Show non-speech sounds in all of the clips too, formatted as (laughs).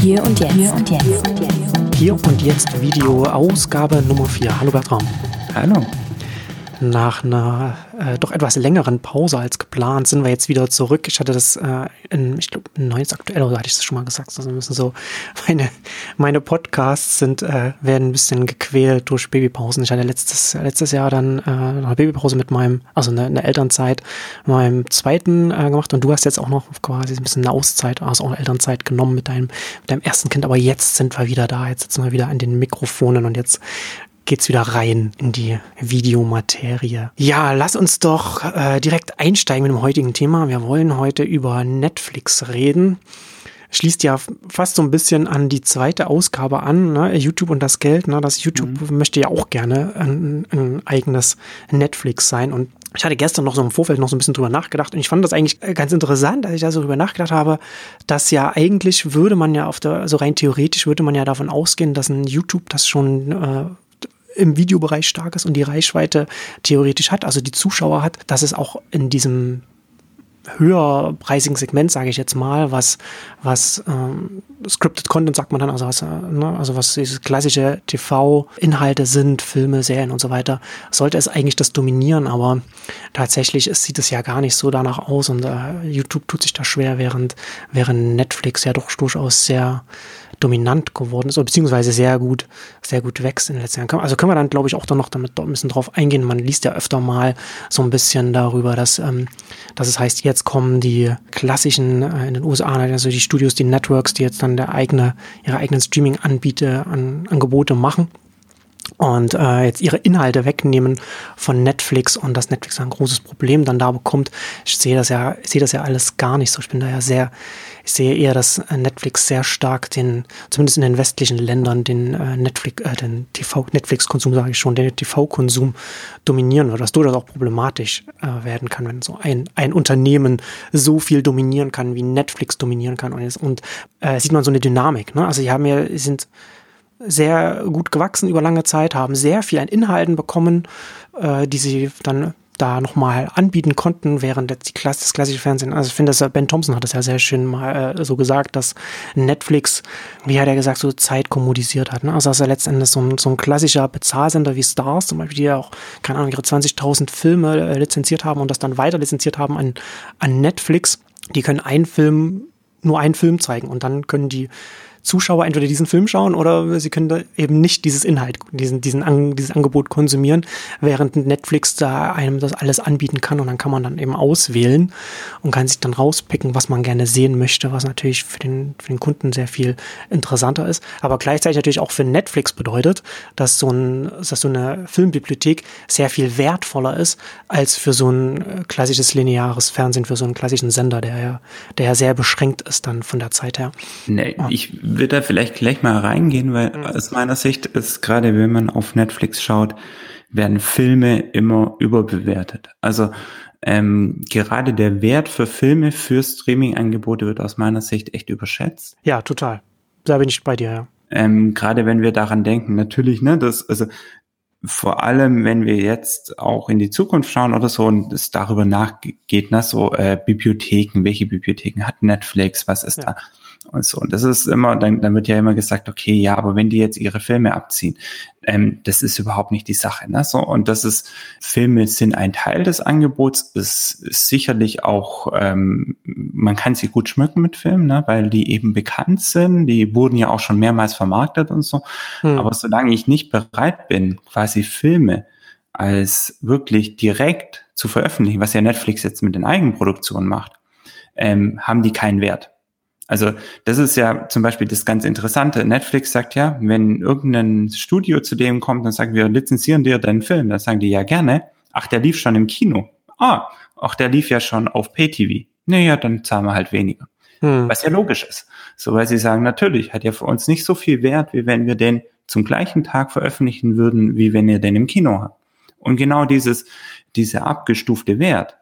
Hier und jetzt. Hier und jetzt. Hier und jetzt Video Ausgabe Nummer 4. Hallo Bertram. Hallo. Nach einer äh, doch etwas längeren Pause als geplant sind wir jetzt wieder zurück. Ich hatte das äh, in, ich glaube, Neues aktuell, oder hatte ich das schon mal gesagt? Also müssen so, (laughs) meine, meine Podcasts sind, äh, werden ein bisschen gequält durch Babypausen. Ich hatte letztes, letztes Jahr dann äh, eine Babypause mit meinem, also eine, eine Elternzeit, meinem zweiten äh, gemacht und du hast jetzt auch noch quasi ein bisschen eine Auszeit, also auch eine Elternzeit genommen mit deinem, mit deinem ersten Kind. Aber jetzt sind wir wieder da, jetzt sitzen wir wieder an den Mikrofonen und jetzt geht's wieder rein in die Videomaterie. Ja, lass uns doch äh, direkt einsteigen mit dem heutigen Thema. Wir wollen heute über Netflix reden. Schließt ja fast so ein bisschen an die zweite Ausgabe an, ne? YouTube und das Geld. Ne? Das YouTube mhm. möchte ja auch gerne ein, ein eigenes Netflix sein und ich hatte gestern noch so im Vorfeld noch so ein bisschen drüber nachgedacht und ich fand das eigentlich ganz interessant, dass ich da so drüber nachgedacht habe, dass ja eigentlich würde man ja auf der, also rein theoretisch würde man ja davon ausgehen, dass ein YouTube das schon äh, im Videobereich stark ist und die Reichweite theoretisch hat, also die Zuschauer hat, dass es auch in diesem höherpreisigen Segment, sage ich jetzt mal, was, was ähm, Scripted Content sagt man dann, also was, äh, ne, also was diese klassische TV-Inhalte sind, Filme, Serien und so weiter, sollte es eigentlich das dominieren, aber tatsächlich ist, sieht es ja gar nicht so danach aus und äh, YouTube tut sich da schwer, während, während Netflix ja doch durchaus sehr dominant geworden ist, beziehungsweise sehr gut, sehr gut wächst in den letzten Jahren. Also können wir dann, glaube ich, auch dann noch damit ein bisschen drauf eingehen. Man liest ja öfter mal so ein bisschen darüber, dass, ähm, dass es heißt, jetzt kommen die klassischen äh, in den USA, also die Studios, die Networks, die jetzt dann der eigene, ihre eigenen Streaming-Anbieter, an, Angebote machen und äh, jetzt ihre Inhalte wegnehmen von Netflix und dass Netflix ein großes Problem dann da bekommt. Ich sehe das ja, ich sehe das ja alles gar nicht so. Ich bin da ja sehr, ich sehe eher, dass Netflix sehr stark den, zumindest in den westlichen Ländern, den äh, Netflix, äh, den TV, Netflix-Konsum sage ich schon, den TV-Konsum dominieren wird, was durchaus auch problematisch äh, werden kann, wenn so ein, ein Unternehmen so viel dominieren kann, wie Netflix dominieren kann. Und, und äh, sieht man so eine Dynamik. Ne? Also die haben ja, sind sehr gut gewachsen über lange Zeit, haben sehr viel an Inhalten bekommen, äh, die sie dann da nochmal anbieten konnten, während die Klasse, das klassische Fernsehen, also ich finde, dass Ben Thompson hat das ja sehr schön mal äh, so gesagt, dass Netflix, wie hat er gesagt, so Zeit kommodisiert hat. Ne? Also dass er letztendlich so ein, so ein klassischer Bezahlsender wie Stars zum Beispiel, die ja auch, keine Ahnung, ihre 20.000 Filme äh, lizenziert haben und das dann weiter lizenziert haben an, an Netflix, die können einen Film, nur einen Film zeigen und dann können die Zuschauer entweder diesen Film schauen oder sie können da eben nicht dieses Inhalt, diesen, diesen dieses Angebot konsumieren, während Netflix da einem das alles anbieten kann und dann kann man dann eben auswählen und kann sich dann rauspicken, was man gerne sehen möchte, was natürlich für den, für den Kunden sehr viel interessanter ist, aber gleichzeitig natürlich auch für Netflix bedeutet, dass so, ein, dass so eine Filmbibliothek sehr viel wertvoller ist als für so ein äh, klassisches lineares Fernsehen, für so einen klassischen Sender, der ja, der ja sehr beschränkt ist dann von der Zeit her. Nee, ich würde da vielleicht gleich mal reingehen, weil mhm. aus meiner Sicht ist gerade, wenn man auf Netflix schaut, werden Filme immer überbewertet. Also ähm, gerade der Wert für Filme, für Streaming-Angebote wird aus meiner Sicht echt überschätzt. Ja, total. Da bin ich bei dir, ja. Ähm, gerade wenn wir daran denken, natürlich, ne, das, also vor allem, wenn wir jetzt auch in die Zukunft schauen oder so und es darüber nachgeht, ne, so äh, Bibliotheken, welche Bibliotheken hat Netflix, was ist ja. da? Und so. Und das ist immer, dann, dann wird ja immer gesagt, okay, ja, aber wenn die jetzt ihre Filme abziehen, ähm, das ist überhaupt nicht die Sache. Ne? So, und das ist, Filme sind ein Teil des Angebots, ist, ist sicherlich auch, ähm, man kann sie gut schmücken mit Filmen, ne? weil die eben bekannt sind, die wurden ja auch schon mehrmals vermarktet und so. Hm. Aber solange ich nicht bereit bin, quasi Filme als wirklich direkt zu veröffentlichen, was ja Netflix jetzt mit den Eigenproduktionen macht, ähm, haben die keinen Wert. Also das ist ja zum Beispiel das ganz Interessante. Netflix sagt ja, wenn irgendein Studio zu dem kommt und sagt, wir lizenzieren dir deinen Film, dann sagen die ja gerne, ach, der lief schon im Kino. Ah, ach, der lief ja schon auf Pay-TV. Naja, dann zahlen wir halt weniger. Hm. Was ja logisch ist. So, weil sie sagen, natürlich, hat ja für uns nicht so viel Wert, wie wenn wir den zum gleichen Tag veröffentlichen würden, wie wenn ihr den im Kino habt. Und genau dieses, dieser abgestufte Wert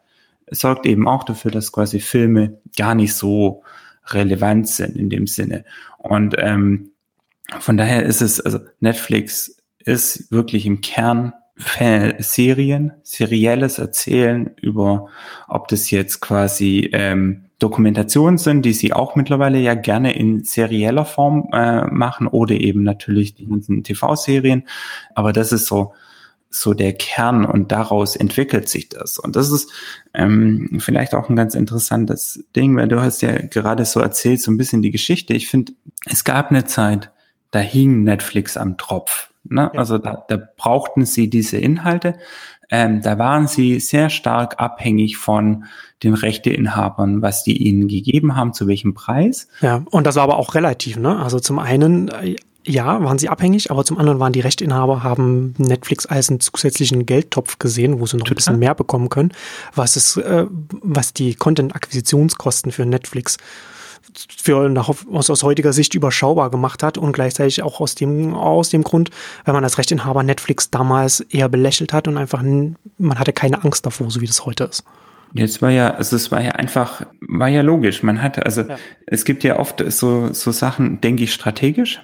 sorgt eben auch dafür, dass quasi Filme gar nicht so relevant sind in dem Sinne. Und ähm, von daher ist es, also Netflix ist wirklich im Kern Serien, serielles Erzählen über, ob das jetzt quasi ähm, Dokumentationen sind, die sie auch mittlerweile ja gerne in serieller Form äh, machen oder eben natürlich die ganzen TV-Serien. Aber das ist so, so der Kern und daraus entwickelt sich das. Und das ist ähm, vielleicht auch ein ganz interessantes Ding, weil du hast ja gerade so erzählt, so ein bisschen die Geschichte. Ich finde, es gab eine Zeit, da hing Netflix am Tropf. Ne? Ja. Also da, da brauchten sie diese Inhalte. Ähm, da waren sie sehr stark abhängig von den Rechteinhabern, was die ihnen gegeben haben, zu welchem Preis. Ja, und das war aber auch relativ, ne? Also zum einen, äh, ja, waren sie abhängig, aber zum anderen waren die Rechteinhaber, haben Netflix als einen zusätzlichen Geldtopf gesehen, wo sie noch Total. ein bisschen mehr bekommen können, was es, äh, was die Content-Akquisitionskosten für Netflix für aus, aus heutiger Sicht überschaubar gemacht hat und gleichzeitig auch aus dem, aus dem Grund, weil man als Rechteinhaber Netflix damals eher belächelt hat und einfach, man hatte keine Angst davor, so wie das heute ist. Jetzt war ja, also es war ja einfach, war ja logisch. Man hatte, also ja. es gibt ja oft so, so Sachen, denke ich strategisch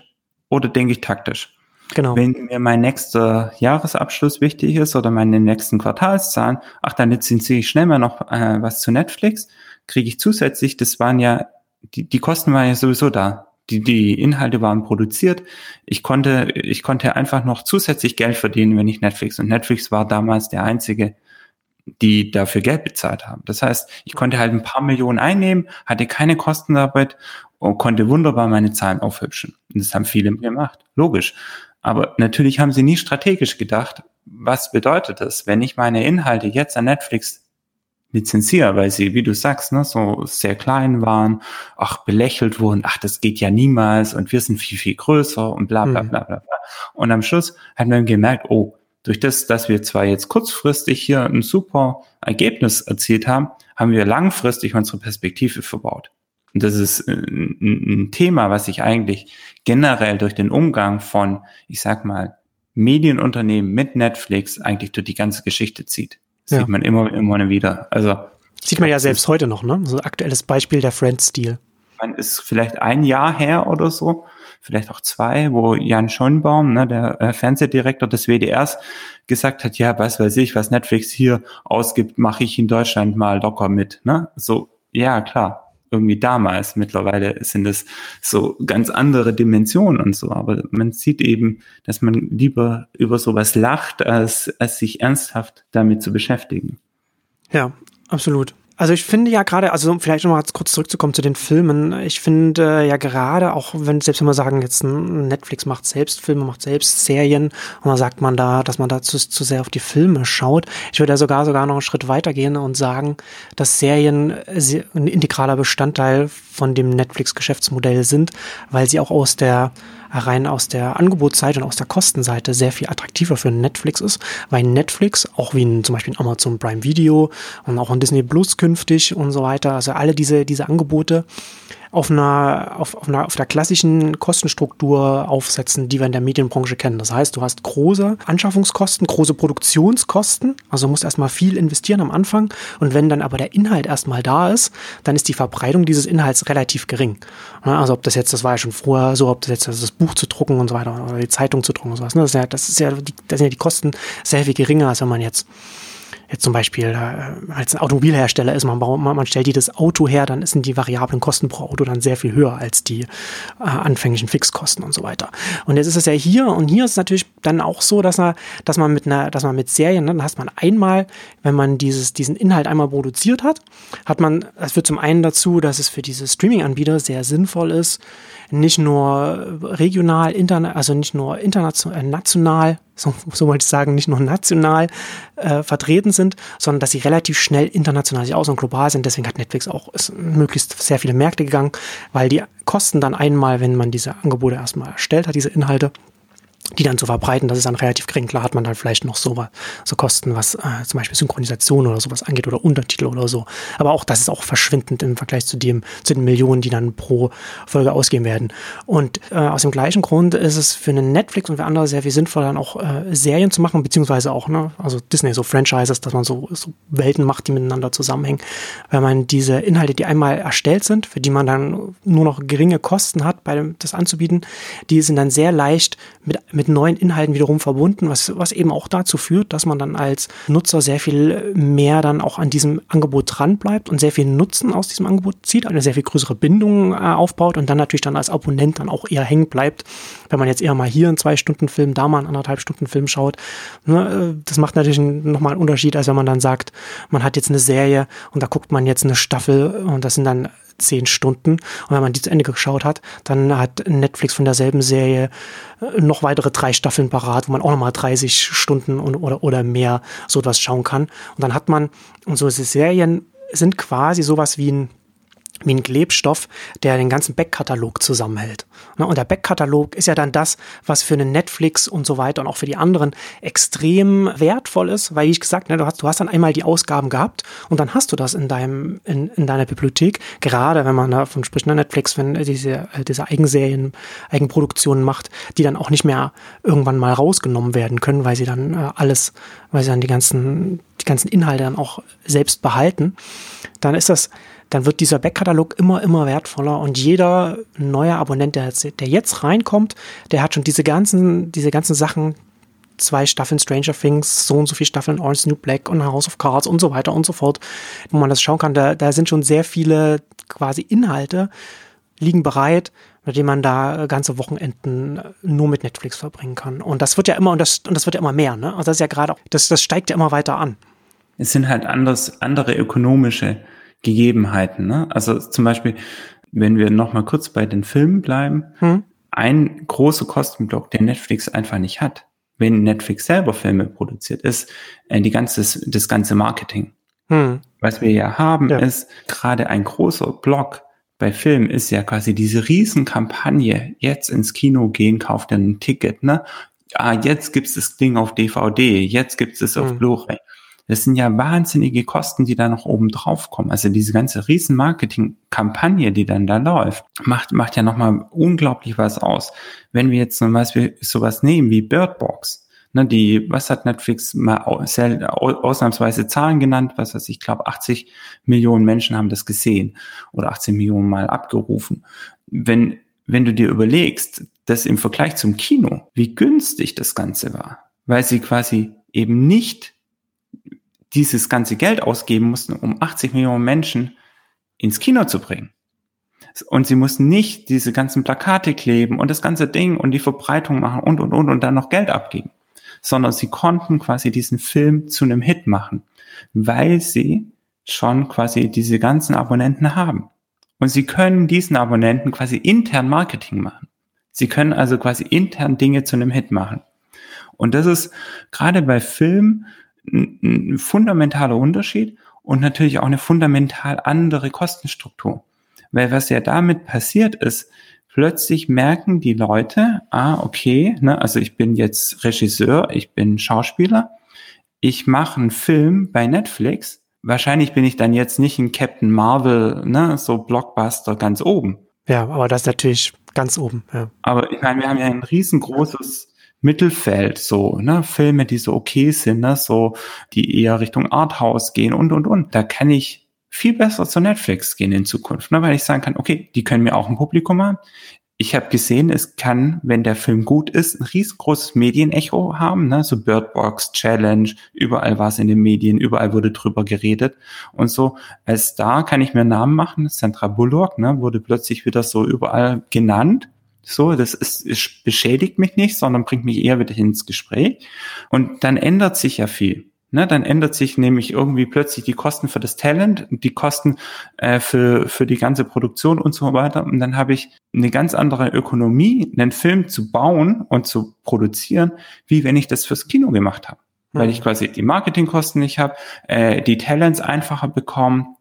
oder denke ich taktisch. Genau. Wenn mir mein nächster Jahresabschluss wichtig ist oder meine nächsten Quartalszahlen, ach, dann lizenziere ich schnell mal noch äh, was zu Netflix, kriege ich zusätzlich, das waren ja die, die Kosten waren ja sowieso da. Die, die Inhalte waren produziert. Ich konnte, ich konnte einfach noch zusätzlich Geld verdienen, wenn ich Netflix und Netflix war damals der einzige, die dafür Geld bezahlt haben. Das heißt, ich konnte halt ein paar Millionen einnehmen, hatte keine Kosten dabei und konnte wunderbar meine Zahlen aufhübschen. Und das haben viele gemacht. Logisch. Aber natürlich haben sie nie strategisch gedacht, was bedeutet das, wenn ich meine Inhalte jetzt an Netflix lizenziere, weil sie, wie du sagst, ne, so sehr klein waren, ach, belächelt wurden, ach, das geht ja niemals und wir sind viel, viel größer und bla bla mhm. bla bla bla. Und am Schluss hat man gemerkt, oh, durch das, dass wir zwar jetzt kurzfristig hier ein super Ergebnis erzielt haben, haben wir langfristig unsere Perspektive verbaut. Und das ist ein, ein Thema, was sich eigentlich generell durch den Umgang von, ich sag mal, Medienunternehmen mit Netflix eigentlich durch die ganze Geschichte zieht. Ja. Sieht man immer, immer wieder. Also. Sieht man ja selbst heute noch, ne? So ein aktuelles Beispiel der Friends-Stil. Man ist vielleicht ein Jahr her oder so, vielleicht auch zwei, wo Jan Schonbaum, ne, der äh, Fernsehdirektor des WDRs, gesagt hat, ja, was weiß ich, was Netflix hier ausgibt, mache ich in Deutschland mal locker mit. Ne? So, ja, klar irgendwie damals. Mittlerweile sind es so ganz andere Dimensionen und so. Aber man sieht eben, dass man lieber über sowas lacht, als, als sich ernsthaft damit zu beschäftigen. Ja, absolut. Also ich finde ja gerade, also vielleicht nochmal kurz zurückzukommen zu den Filmen, ich finde äh, ja gerade, auch wenn, selbst wenn wir sagen, jetzt Netflix macht selbst Filme, macht selbst Serien und dann sagt man da, dass man da zu, zu sehr auf die Filme schaut. Ich würde ja sogar sogar noch einen Schritt weiter gehen und sagen, dass Serien ein integraler Bestandteil von dem Netflix-Geschäftsmodell sind, weil sie auch aus der rein aus der Angebotsseite und aus der Kostenseite sehr viel attraktiver für Netflix ist, weil Netflix, auch wie in, zum Beispiel in Amazon Prime Video und auch in Disney Plus künftig und so weiter, also alle diese, diese Angebote auf einer, auf, auf einer, auf der klassischen Kostenstruktur aufsetzen, die wir in der Medienbranche kennen. Das heißt, du hast große Anschaffungskosten, große Produktionskosten, also musst erstmal viel investieren am Anfang. Und wenn dann aber der Inhalt erstmal da ist, dann ist die Verbreitung dieses Inhalts relativ gering. Also ob das jetzt, das war ja schon vorher so, ob das jetzt das Buch zu drucken und so weiter oder die Zeitung zu drucken und sowas. Das ist ja, das ist ja, die, das sind ja die Kosten sehr viel geringer, als wenn man jetzt jetzt zum Beispiel äh, als ein Automobilhersteller ist, man, man, man stellt jedes Auto her, dann sind die variablen Kosten pro Auto dann sehr viel höher als die äh, anfänglichen Fixkosten und so weiter. Und jetzt ist es ja hier und hier ist es natürlich dann auch so, dass, er, dass man mit einer, dass man mit Serien, dann hast man einmal, wenn man dieses, diesen Inhalt einmal produziert hat, hat man, das führt zum einen dazu, dass es für diese Streaming-Anbieter sehr sinnvoll ist, nicht nur regional, interna also nicht nur international, äh, national, (laughs) so, so wollte ich sagen, nicht nur national äh, vertreten sind, sondern dass sie relativ schnell international sich aus und global sind. Deswegen hat Netflix auch möglichst sehr viele Märkte gegangen, weil die Kosten dann einmal, wenn man diese Angebote erstmal erstellt hat, diese Inhalte, die dann zu verbreiten, das ist dann relativ gering. Klar hat man dann vielleicht noch so, so Kosten, was äh, zum Beispiel Synchronisation oder sowas angeht oder Untertitel oder so. Aber auch das ist auch verschwindend im Vergleich zu dem, zu den Millionen, die dann pro Folge ausgehen werden. Und äh, aus dem gleichen Grund ist es für einen Netflix und für andere sehr viel sinnvoller, dann auch äh, Serien zu machen, beziehungsweise auch, ne, also Disney, so Franchises, dass man so, so Welten macht, die miteinander zusammenhängen. Weil man diese Inhalte, die einmal erstellt sind, für die man dann nur noch geringe Kosten hat, bei dem, das anzubieten, die sind dann sehr leicht mit mit neuen Inhalten wiederum verbunden, was, was eben auch dazu führt, dass man dann als Nutzer sehr viel mehr dann auch an diesem Angebot dran bleibt und sehr viel Nutzen aus diesem Angebot zieht, eine sehr viel größere Bindung äh, aufbaut und dann natürlich dann als Abonnent dann auch eher hängen bleibt, wenn man jetzt eher mal hier einen zwei Stunden Film, da mal einen anderthalb Stunden Film schaut. Ne, äh, das macht natürlich nochmal einen Unterschied, als wenn man dann sagt, man hat jetzt eine Serie und da guckt man jetzt eine Staffel und das sind dann zehn Stunden. Und wenn man die zu Ende geschaut hat, dann hat Netflix von derselben Serie äh, noch weitere drei Staffeln parat, wo man auch nochmal 30 Stunden und, oder, oder mehr so etwas schauen kann. Und dann hat man, und so Serien sind quasi sowas wie ein wie ein Klebstoff, der den ganzen Backkatalog zusammenhält. Ne, und der Backkatalog ist ja dann das, was für einen Netflix und so weiter und auch für die anderen extrem wertvoll ist, weil wie ich gesagt, ne, du hast, du hast dann einmal die Ausgaben gehabt und dann hast du das in deinem, in, in deiner Bibliothek. Gerade wenn man davon spricht, ne, Netflix, wenn diese, diese Eigenserien, Eigenproduktionen macht, die dann auch nicht mehr irgendwann mal rausgenommen werden können, weil sie dann äh, alles, weil sie dann die ganzen, die ganzen Inhalte dann auch selbst behalten, dann ist das, dann wird dieser Backkatalog immer, immer wertvoller und jeder neue Abonnent, der, der jetzt reinkommt, der hat schon diese ganzen, diese ganzen Sachen, zwei Staffeln Stranger Things, so und so viele Staffeln Orange New Black und House of Cards und so weiter und so fort, wo man das schauen kann. Da, da sind schon sehr viele quasi Inhalte, liegen bereit, mit denen man da ganze Wochenenden nur mit Netflix verbringen kann. Und das wird ja immer, und das, und das wird ja immer mehr, ne? Also das ist ja gerade, das, das steigt ja immer weiter an. Es sind halt anders, andere ökonomische Gegebenheiten. Ne? Also zum Beispiel, wenn wir noch mal kurz bei den Filmen bleiben, hm. ein großer Kostenblock, den Netflix einfach nicht hat, wenn Netflix selber Filme produziert, ist äh, die ganze, das ganze Marketing. Hm. Was wir ja haben, ja. ist gerade ein großer Block bei Filmen ist ja quasi diese Riesenkampagne, jetzt ins Kino gehen, kauft ein Ticket, ne? Ah, jetzt gibt's das Ding auf DVD, jetzt gibt's es auf hm. Blu-ray. Das sind ja wahnsinnige Kosten, die da noch oben drauf kommen. Also diese ganze riesen Marketing-Kampagne, die dann da läuft, macht, macht ja nochmal unglaublich was aus. Wenn wir jetzt zum Beispiel sowas nehmen wie Birdbox, ne, die, was hat Netflix mal ausnahmsweise Zahlen genannt, was weiß ich, glaube 80 Millionen Menschen haben das gesehen oder 18 Millionen mal abgerufen. Wenn, wenn du dir überlegst, dass im Vergleich zum Kino, wie günstig das Ganze war, weil sie quasi eben nicht dieses ganze Geld ausgeben mussten, um 80 Millionen Menschen ins Kino zu bringen. Und sie mussten nicht diese ganzen Plakate kleben und das ganze Ding und die Verbreitung machen und, und, und, und dann noch Geld abgeben. Sondern sie konnten quasi diesen Film zu einem Hit machen, weil sie schon quasi diese ganzen Abonnenten haben. Und sie können diesen Abonnenten quasi intern Marketing machen. Sie können also quasi intern Dinge zu einem Hit machen. Und das ist gerade bei Film ein, fundamentaler Unterschied und natürlich auch eine fundamental andere Kostenstruktur. Weil was ja damit passiert ist, plötzlich merken die Leute, ah, okay, ne, also ich bin jetzt Regisseur, ich bin Schauspieler, ich mache einen Film bei Netflix. Wahrscheinlich bin ich dann jetzt nicht ein Captain Marvel, ne, so Blockbuster ganz oben. Ja, aber das ist natürlich ganz oben. Ja. Aber ich meine, wir haben ja ein riesengroßes Mittelfeld, so, ne, Filme, die so okay sind, ne, so, die eher Richtung Arthouse gehen und, und, und. Da kann ich viel besser zu Netflix gehen in Zukunft, ne, weil ich sagen kann, okay, die können mir auch ein Publikum haben. Ich habe gesehen, es kann, wenn der Film gut ist, ein riesengroßes Medienecho haben, ne? so Birdbox, Challenge, überall war es in den Medien, überall wurde drüber geredet und so. Als Star kann ich mir Namen machen, Sandra Bullock, ne? wurde plötzlich wieder so überall genannt so, das ist, ist, beschädigt mich nicht, sondern bringt mich eher wieder ins Gespräch. Und dann ändert sich ja viel. Ne, dann ändert sich nämlich irgendwie plötzlich die Kosten für das Talent, die Kosten äh, für, für die ganze Produktion und so weiter. Und dann habe ich eine ganz andere Ökonomie, einen Film zu bauen und zu produzieren, wie wenn ich das fürs Kino gemacht habe. Weil ich quasi die Marketingkosten nicht habe, äh, die Talents einfacher bekomme,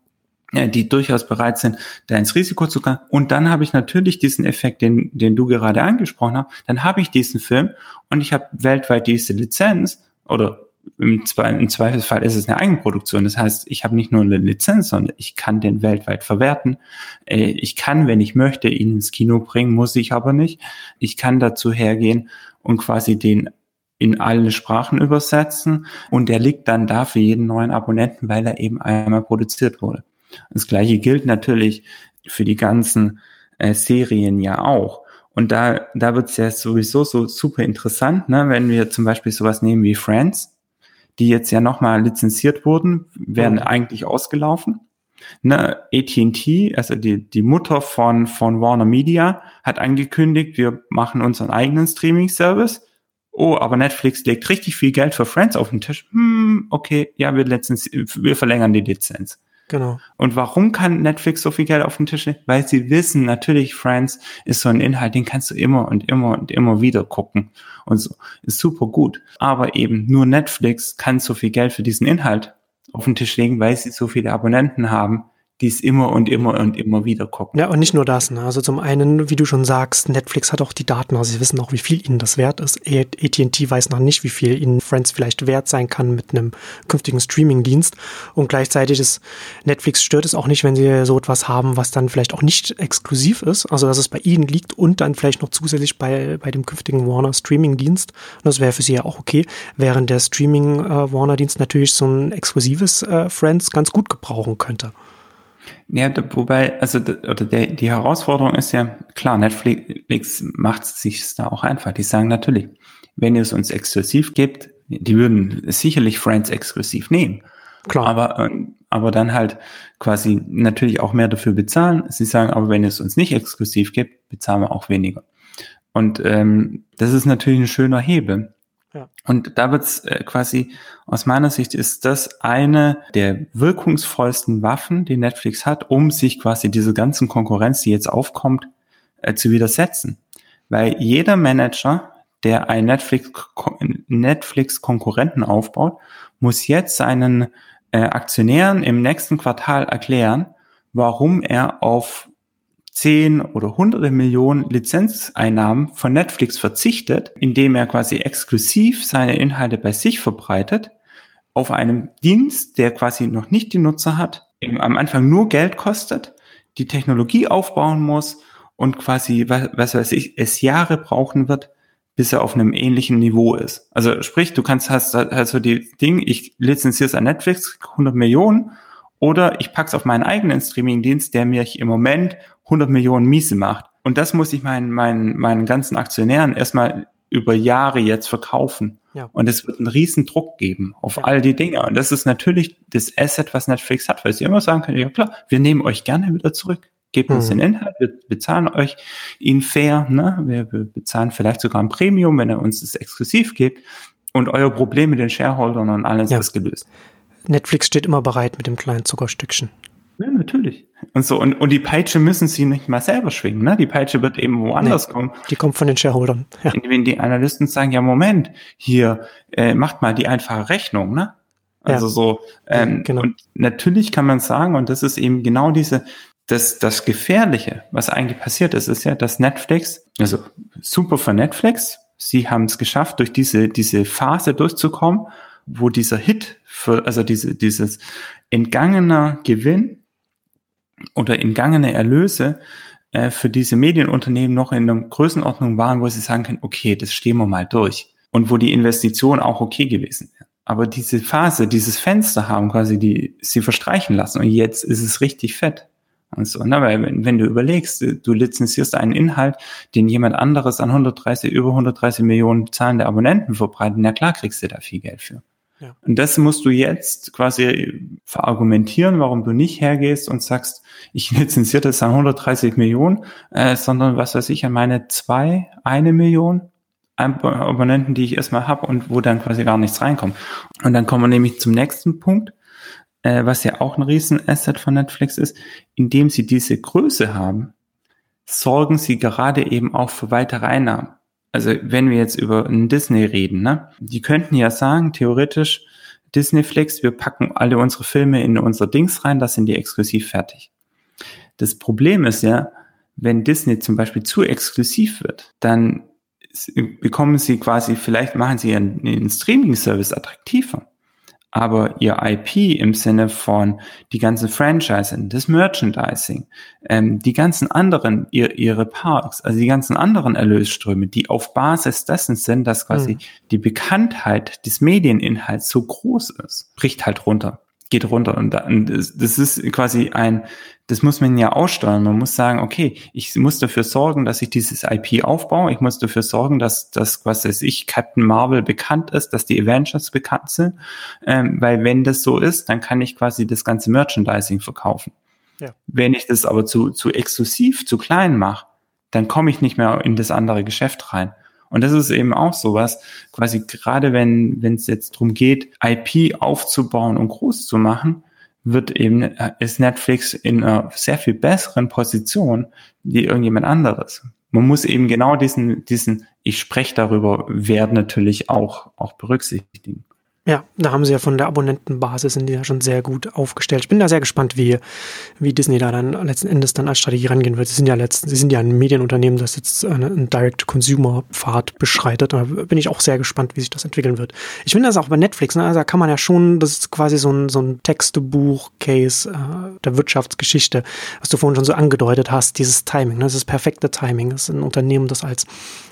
die durchaus bereit sind, da ins Risiko zu gehen. Und dann habe ich natürlich diesen Effekt, den, den du gerade angesprochen hast. Dann habe ich diesen Film und ich habe weltweit diese Lizenz oder im, im Zweifelsfall ist es eine Eigenproduktion. Das heißt, ich habe nicht nur eine Lizenz, sondern ich kann den weltweit verwerten. Äh, ich kann, wenn ich möchte, ihn ins Kino bringen, muss ich aber nicht. Ich kann dazu hergehen und quasi den in alle Sprachen übersetzen und der liegt dann da für jeden neuen Abonnenten, weil er eben einmal produziert wurde. Das gleiche gilt natürlich für die ganzen äh, Serien ja auch. Und da, da wird es ja sowieso so super interessant, ne, wenn wir zum Beispiel sowas nehmen wie Friends, die jetzt ja nochmal lizenziert wurden, werden mhm. eigentlich ausgelaufen. Ne, AT&T, also die, die Mutter von, von Warner Media, hat angekündigt, wir machen unseren eigenen Streaming-Service. Oh, aber Netflix legt richtig viel Geld für Friends auf den Tisch. Hm, okay, ja, wir, wir verlängern die Lizenz. Genau. Und warum kann Netflix so viel Geld auf den Tisch legen? Weil sie wissen, natürlich Friends ist so ein Inhalt, den kannst du immer und immer und immer wieder gucken. Und so ist super gut. Aber eben nur Netflix kann so viel Geld für diesen Inhalt auf den Tisch legen, weil sie so viele Abonnenten haben, die es immer und immer und immer wieder gucken. Ja, und nicht nur das. Ne? Also zum einen, wie du schon sagst, Netflix hat auch die Daten, also sie wissen auch, wie viel ihnen das wert ist. AT&T weiß noch nicht, wie viel ihnen Friends vielleicht wert sein kann mit einem künftigen Streaming-Dienst. Und gleichzeitig ist Netflix stört es auch nicht, wenn sie so etwas haben, was dann vielleicht auch nicht exklusiv ist, also dass es bei ihnen liegt und dann vielleicht noch zusätzlich bei, bei dem künftigen Warner Streaming-Dienst. Das wäre für sie ja auch okay, während der Streaming-Warner-Dienst äh, natürlich so ein exklusives äh, Friends ganz gut gebrauchen könnte. Ja, wobei, also oder der, die Herausforderung ist ja, klar, Netflix macht es sich da auch einfach. Die sagen natürlich, wenn ihr es uns exklusiv gibt, die würden sicherlich Friends exklusiv nehmen. Klar. Aber, ähm, aber dann halt quasi natürlich auch mehr dafür bezahlen. Sie sagen, aber wenn es uns nicht exklusiv gibt, bezahlen wir auch weniger. Und ähm, das ist natürlich ein schöner Hebel. Und da wird's äh, quasi, aus meiner Sicht ist das eine der wirkungsvollsten Waffen, die Netflix hat, um sich quasi diese ganzen Konkurrenz, die jetzt aufkommt, äh, zu widersetzen. Weil jeder Manager, der ein Netflix-Konkurrenten aufbaut, muss jetzt seinen äh, Aktionären im nächsten Quartal erklären, warum er auf 10 oder hunderte Millionen Lizenzeinnahmen von Netflix verzichtet, indem er quasi exklusiv seine Inhalte bei sich verbreitet, auf einem Dienst, der quasi noch nicht die Nutzer hat, eben am Anfang nur Geld kostet, die Technologie aufbauen muss und quasi, was, was weiß ich, es Jahre brauchen wird, bis er auf einem ähnlichen Niveau ist. Also sprich, du kannst, hast also die Ding, ich lizenziere es an Netflix, 100 Millionen, oder ich pack's auf meinen eigenen Streamingdienst, der mir im Moment 100 Millionen Miese macht. Und das muss ich meinen, meinen, meinen ganzen Aktionären erstmal über Jahre jetzt verkaufen. Ja. Und es wird einen riesen Druck geben auf ja. all die Dinge. Und das ist natürlich das Asset, was Netflix hat, weil sie immer sagen können, ja klar, wir nehmen euch gerne wieder zurück. Gebt mhm. uns den Inhalt, wir bezahlen euch ihn fair, ne? wir, wir bezahlen vielleicht sogar ein Premium, wenn er uns das exklusiv gibt. Und euer Problem mit den Shareholdern und alles ja. ist gelöst. Netflix steht immer bereit mit dem kleinen Zuckerstückchen. Ja, natürlich. Und so, und, und die Peitsche müssen sie nicht mal selber schwingen, ne? Die Peitsche wird eben woanders nee, kommen. Die kommt von den Shareholdern. Ja. Wenn die Analysten sagen, ja, Moment, hier, äh, macht mal die einfache Rechnung, ne? Also ja. so, ähm, genau. und natürlich kann man sagen, und das ist eben genau diese, das, das Gefährliche, was eigentlich passiert ist, ist ja, dass Netflix, also super für Netflix, sie haben es geschafft, durch diese, diese Phase durchzukommen, wo dieser Hit für, also diese, dieses entgangener Gewinn oder entgangene Erlöse äh, für diese Medienunternehmen noch in einer Größenordnung waren, wo sie sagen können, okay, das stehen wir mal durch. Und wo die Investition auch okay gewesen wäre. Aber diese Phase, dieses Fenster haben quasi die, sie verstreichen lassen. Und jetzt ist es richtig fett. Und so, ne? Weil wenn, wenn du überlegst, du lizenzierst einen Inhalt, den jemand anderes an 130, über 130 Millionen zahlende Abonnenten verbreitet, na klar kriegst du da viel Geld für. Ja. Und das musst du jetzt quasi verargumentieren, warum du nicht hergehst und sagst, ich lizenziere das an 130 Millionen, äh, sondern was weiß ich, an meine zwei, eine Million Abonnenten, die ich erstmal habe und wo dann quasi gar nichts reinkommt. Und dann kommen wir nämlich zum nächsten Punkt, äh, was ja auch ein Riesenasset von Netflix ist, indem sie diese Größe haben, sorgen sie gerade eben auch für weitere Einnahmen also wenn wir jetzt über Disney reden, ne, die könnten ja sagen, theoretisch, Disneyflix, wir packen alle unsere Filme in unser Dings rein, das sind die exklusiv fertig. Das Problem ist ja, wenn Disney zum Beispiel zu exklusiv wird, dann bekommen sie quasi, vielleicht machen sie einen Streaming-Service attraktiver aber ihr IP im Sinne von die ganzen Franchise, das Merchandising, ähm, die ganzen anderen, ihr, ihre Parks, also die ganzen anderen Erlösströme, die auf Basis dessen sind, dass quasi mhm. die Bekanntheit des Medieninhalts so groß ist, bricht halt runter. Geht runter. Und das ist quasi ein, das muss man ja aussteuern. Man muss sagen, okay, ich muss dafür sorgen, dass ich dieses IP aufbaue. Ich muss dafür sorgen, dass das, was weiß ich, Captain Marvel bekannt ist, dass die Avengers bekannt sind. Ähm, weil wenn das so ist, dann kann ich quasi das ganze Merchandising verkaufen. Ja. Wenn ich das aber zu, zu exklusiv, zu klein mache, dann komme ich nicht mehr in das andere Geschäft rein. Und das ist eben auch sowas, quasi gerade wenn es jetzt darum geht, IP aufzubauen und groß zu machen, wird eben ist Netflix in einer sehr viel besseren Position wie irgendjemand anderes. Man muss eben genau diesen diesen ich spreche darüber Wert natürlich auch auch berücksichtigen. Ja, da haben sie ja von der Abonnentenbasis sind die ja schon sehr gut aufgestellt. Ich bin da sehr gespannt, wie, wie Disney da dann letzten Endes dann als Strategie rangehen wird. Sie sind ja letzten, sie sind ja ein Medienunternehmen, das jetzt einen Direct-to-Consumer-Pfad beschreitet. Da bin ich auch sehr gespannt, wie sich das entwickeln wird. Ich finde das auch bei Netflix, ne? Also da kann man ja schon, das ist quasi so ein, so ein Textebuch-Case äh, der Wirtschaftsgeschichte, was du vorhin schon so angedeutet hast, dieses Timing, ne? das ist perfekte Timing. Das ist ein Unternehmen, das als,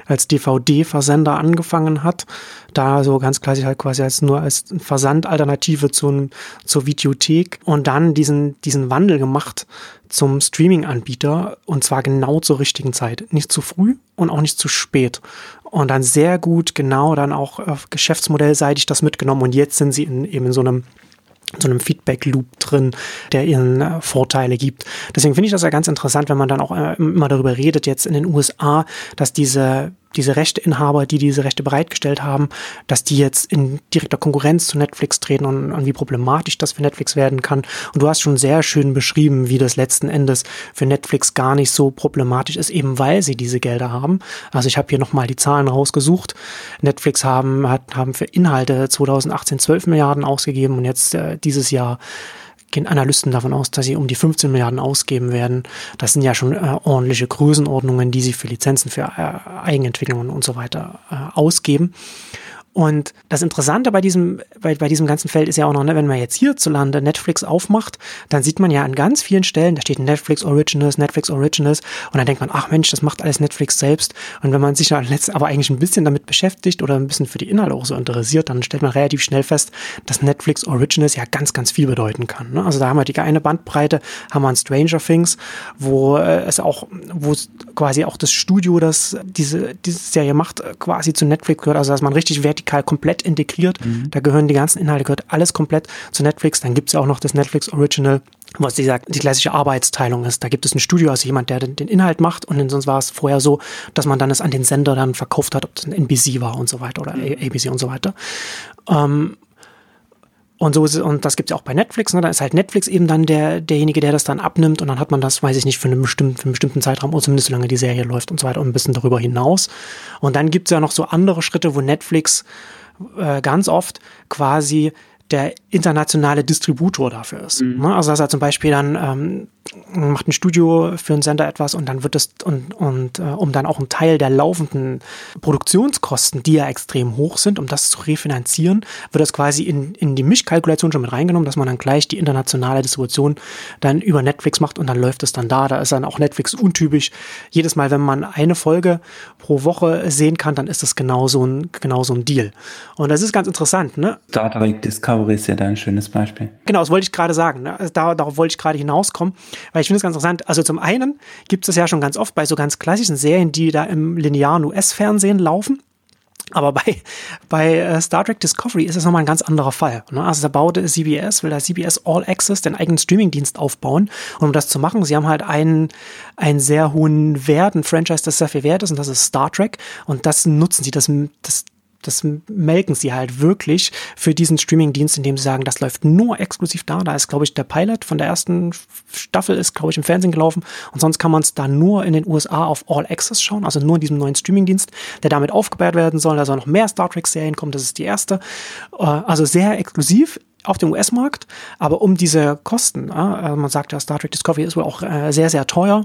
als DVD-Versender angefangen hat, da so ganz klassisch halt quasi als nur als Versandalternative zum, zur Videothek und dann diesen, diesen Wandel gemacht zum Streaming-Anbieter und zwar genau zur richtigen Zeit. Nicht zu früh und auch nicht zu spät. Und dann sehr gut genau dann auch äh, geschäftsmodellseitig das mitgenommen und jetzt sind sie in, eben in so einem so einem Feedback-Loop drin, der ihnen äh, Vorteile gibt. Deswegen finde ich das ja ganz interessant, wenn man dann auch äh, immer darüber redet, jetzt in den USA, dass diese diese Rechteinhaber, die diese Rechte bereitgestellt haben, dass die jetzt in direkter Konkurrenz zu Netflix treten und, und wie problematisch das für Netflix werden kann. Und du hast schon sehr schön beschrieben, wie das letzten Endes für Netflix gar nicht so problematisch ist, eben weil sie diese Gelder haben. Also ich habe hier nochmal die Zahlen rausgesucht. Netflix haben, hat, haben für Inhalte 2018 12 Milliarden ausgegeben und jetzt äh, dieses Jahr gehen Analysten davon aus, dass sie um die 15 Milliarden ausgeben werden. Das sind ja schon äh, ordentliche Größenordnungen, die sie für Lizenzen, für äh, Eigenentwicklungen und so weiter äh, ausgeben. Und das Interessante bei diesem, bei, bei diesem ganzen Feld ist ja auch noch, ne, wenn man jetzt hierzulande Netflix aufmacht, dann sieht man ja an ganz vielen Stellen, da steht Netflix Originals, Netflix Originals, und dann denkt man, ach Mensch, das macht alles Netflix selbst. Und wenn man sich dann aber eigentlich ein bisschen damit beschäftigt oder ein bisschen für die Inhalte auch so interessiert, dann stellt man relativ schnell fest, dass Netflix Originals ja ganz, ganz viel bedeuten kann. Ne? Also da haben wir die eine Bandbreite, haben wir an Stranger Things, wo äh, es auch, wo quasi auch das Studio, das diese, diese Serie macht, quasi zu Netflix gehört, also dass man richtig Wert vertikal komplett integriert. Mhm. Da gehören die ganzen Inhalte, gehört alles komplett zu Netflix. Dann gibt es ja auch noch das Netflix Original, was die, die klassische Arbeitsteilung ist. Da gibt es ein Studio, also jemand, der den, den Inhalt macht und sonst war es vorher so, dass man dann es an den Sender dann verkauft hat, ob es ein NBC war und so weiter oder mhm. ABC und so weiter. Ähm, und so ist es, und das gibt's ja auch bei Netflix, ne? Da ist halt Netflix eben dann der, derjenige, der das dann abnimmt und dann hat man das, weiß ich nicht, für einen bestimmten, für einen bestimmten Zeitraum, oder zumindest solange die Serie läuft und so weiter und ein bisschen darüber hinaus. Und dann gibt's ja noch so andere Schritte, wo Netflix äh, ganz oft quasi der internationale Distributor dafür ist. Mhm. Ne? Also dass er zum Beispiel dann ähm, macht ein Studio für einen Sender etwas und dann wird es und, und äh, um dann auch einen Teil der laufenden Produktionskosten, die ja extrem hoch sind, um das zu refinanzieren, wird das quasi in, in die Mischkalkulation schon mit reingenommen, dass man dann gleich die internationale Distribution dann über Netflix macht und dann läuft es dann da. Da ist dann auch Netflix untypisch. Jedes Mal, wenn man eine Folge pro Woche sehen kann, dann ist das genau so ein, genau so ein Deal. Und das ist ganz interessant. Ne? Star Trek Discovery ist ja da ein schönes Beispiel. Genau, das wollte ich gerade sagen. Ne? Also da, darauf wollte ich gerade hinauskommen. Weil ich finde es ganz interessant. Also zum einen gibt es ja schon ganz oft bei so ganz klassischen Serien, die da im linearen US-Fernsehen laufen. Aber bei, bei äh, Star Trek Discovery ist es nochmal ein ganz anderer Fall. Ne? Also da baute CBS, will da CBS All Access den eigenen Streamingdienst aufbauen. Und um das zu machen, sie haben halt einen, einen sehr hohen Wert, ein Franchise, das sehr viel wert ist, und das ist Star Trek. Und das nutzen sie, das, das das melken sie halt wirklich für diesen Streaming-Dienst, indem sie sagen, das läuft nur exklusiv da. Da ist, glaube ich, der Pilot von der ersten Staffel ist, glaube ich, im Fernsehen gelaufen. Und sonst kann man es da nur in den USA auf All Access schauen, also nur in diesem neuen Streaming-Dienst, der damit aufgebaut werden soll. Da soll noch mehr Star Trek-Serien kommen. Das ist die erste. Äh, also sehr exklusiv auf dem US-Markt, aber um diese Kosten, äh, man sagt ja, Star Trek Discovery ist wohl auch äh, sehr, sehr teuer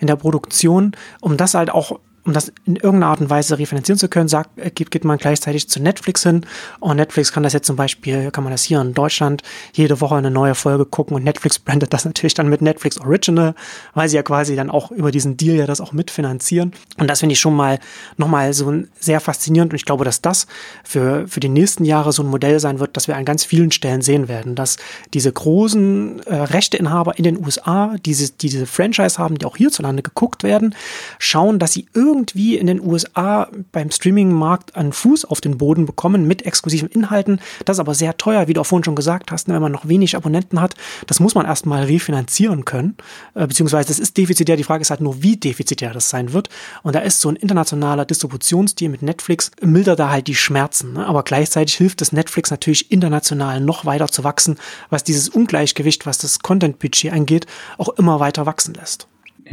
in der Produktion, um das halt auch um das in irgendeiner Art und Weise refinanzieren zu können, sagt, äh, geht, geht man gleichzeitig zu Netflix hin. Und Netflix kann das jetzt zum Beispiel, kann man das hier in Deutschland jede Woche eine neue Folge gucken. Und Netflix brandet das natürlich dann mit Netflix Original, weil sie ja quasi dann auch über diesen Deal ja das auch mitfinanzieren. Und das finde ich schon mal nochmal so sehr faszinierend. Und ich glaube, dass das für, für die nächsten Jahre so ein Modell sein wird, dass wir an ganz vielen Stellen sehen werden, dass diese großen äh, Rechteinhaber in den USA, diese, diese Franchise haben, die auch hierzulande geguckt werden, schauen, dass sie irgendwie in den USA beim Streaming-Markt einen Fuß auf den Boden bekommen mit exklusiven Inhalten. Das ist aber sehr teuer, wie du auch vorhin schon gesagt hast, ne, wenn man noch wenig Abonnenten hat. Das muss man erstmal refinanzieren können, äh, beziehungsweise das ist defizitär. Die Frage ist halt nur, wie defizitär das sein wird. Und da ist so ein internationaler Distributionsdeal mit Netflix, mildert da halt die Schmerzen. Ne? Aber gleichzeitig hilft es Netflix natürlich international noch weiter zu wachsen, was dieses Ungleichgewicht, was das Content-Budget angeht, auch immer weiter wachsen lässt.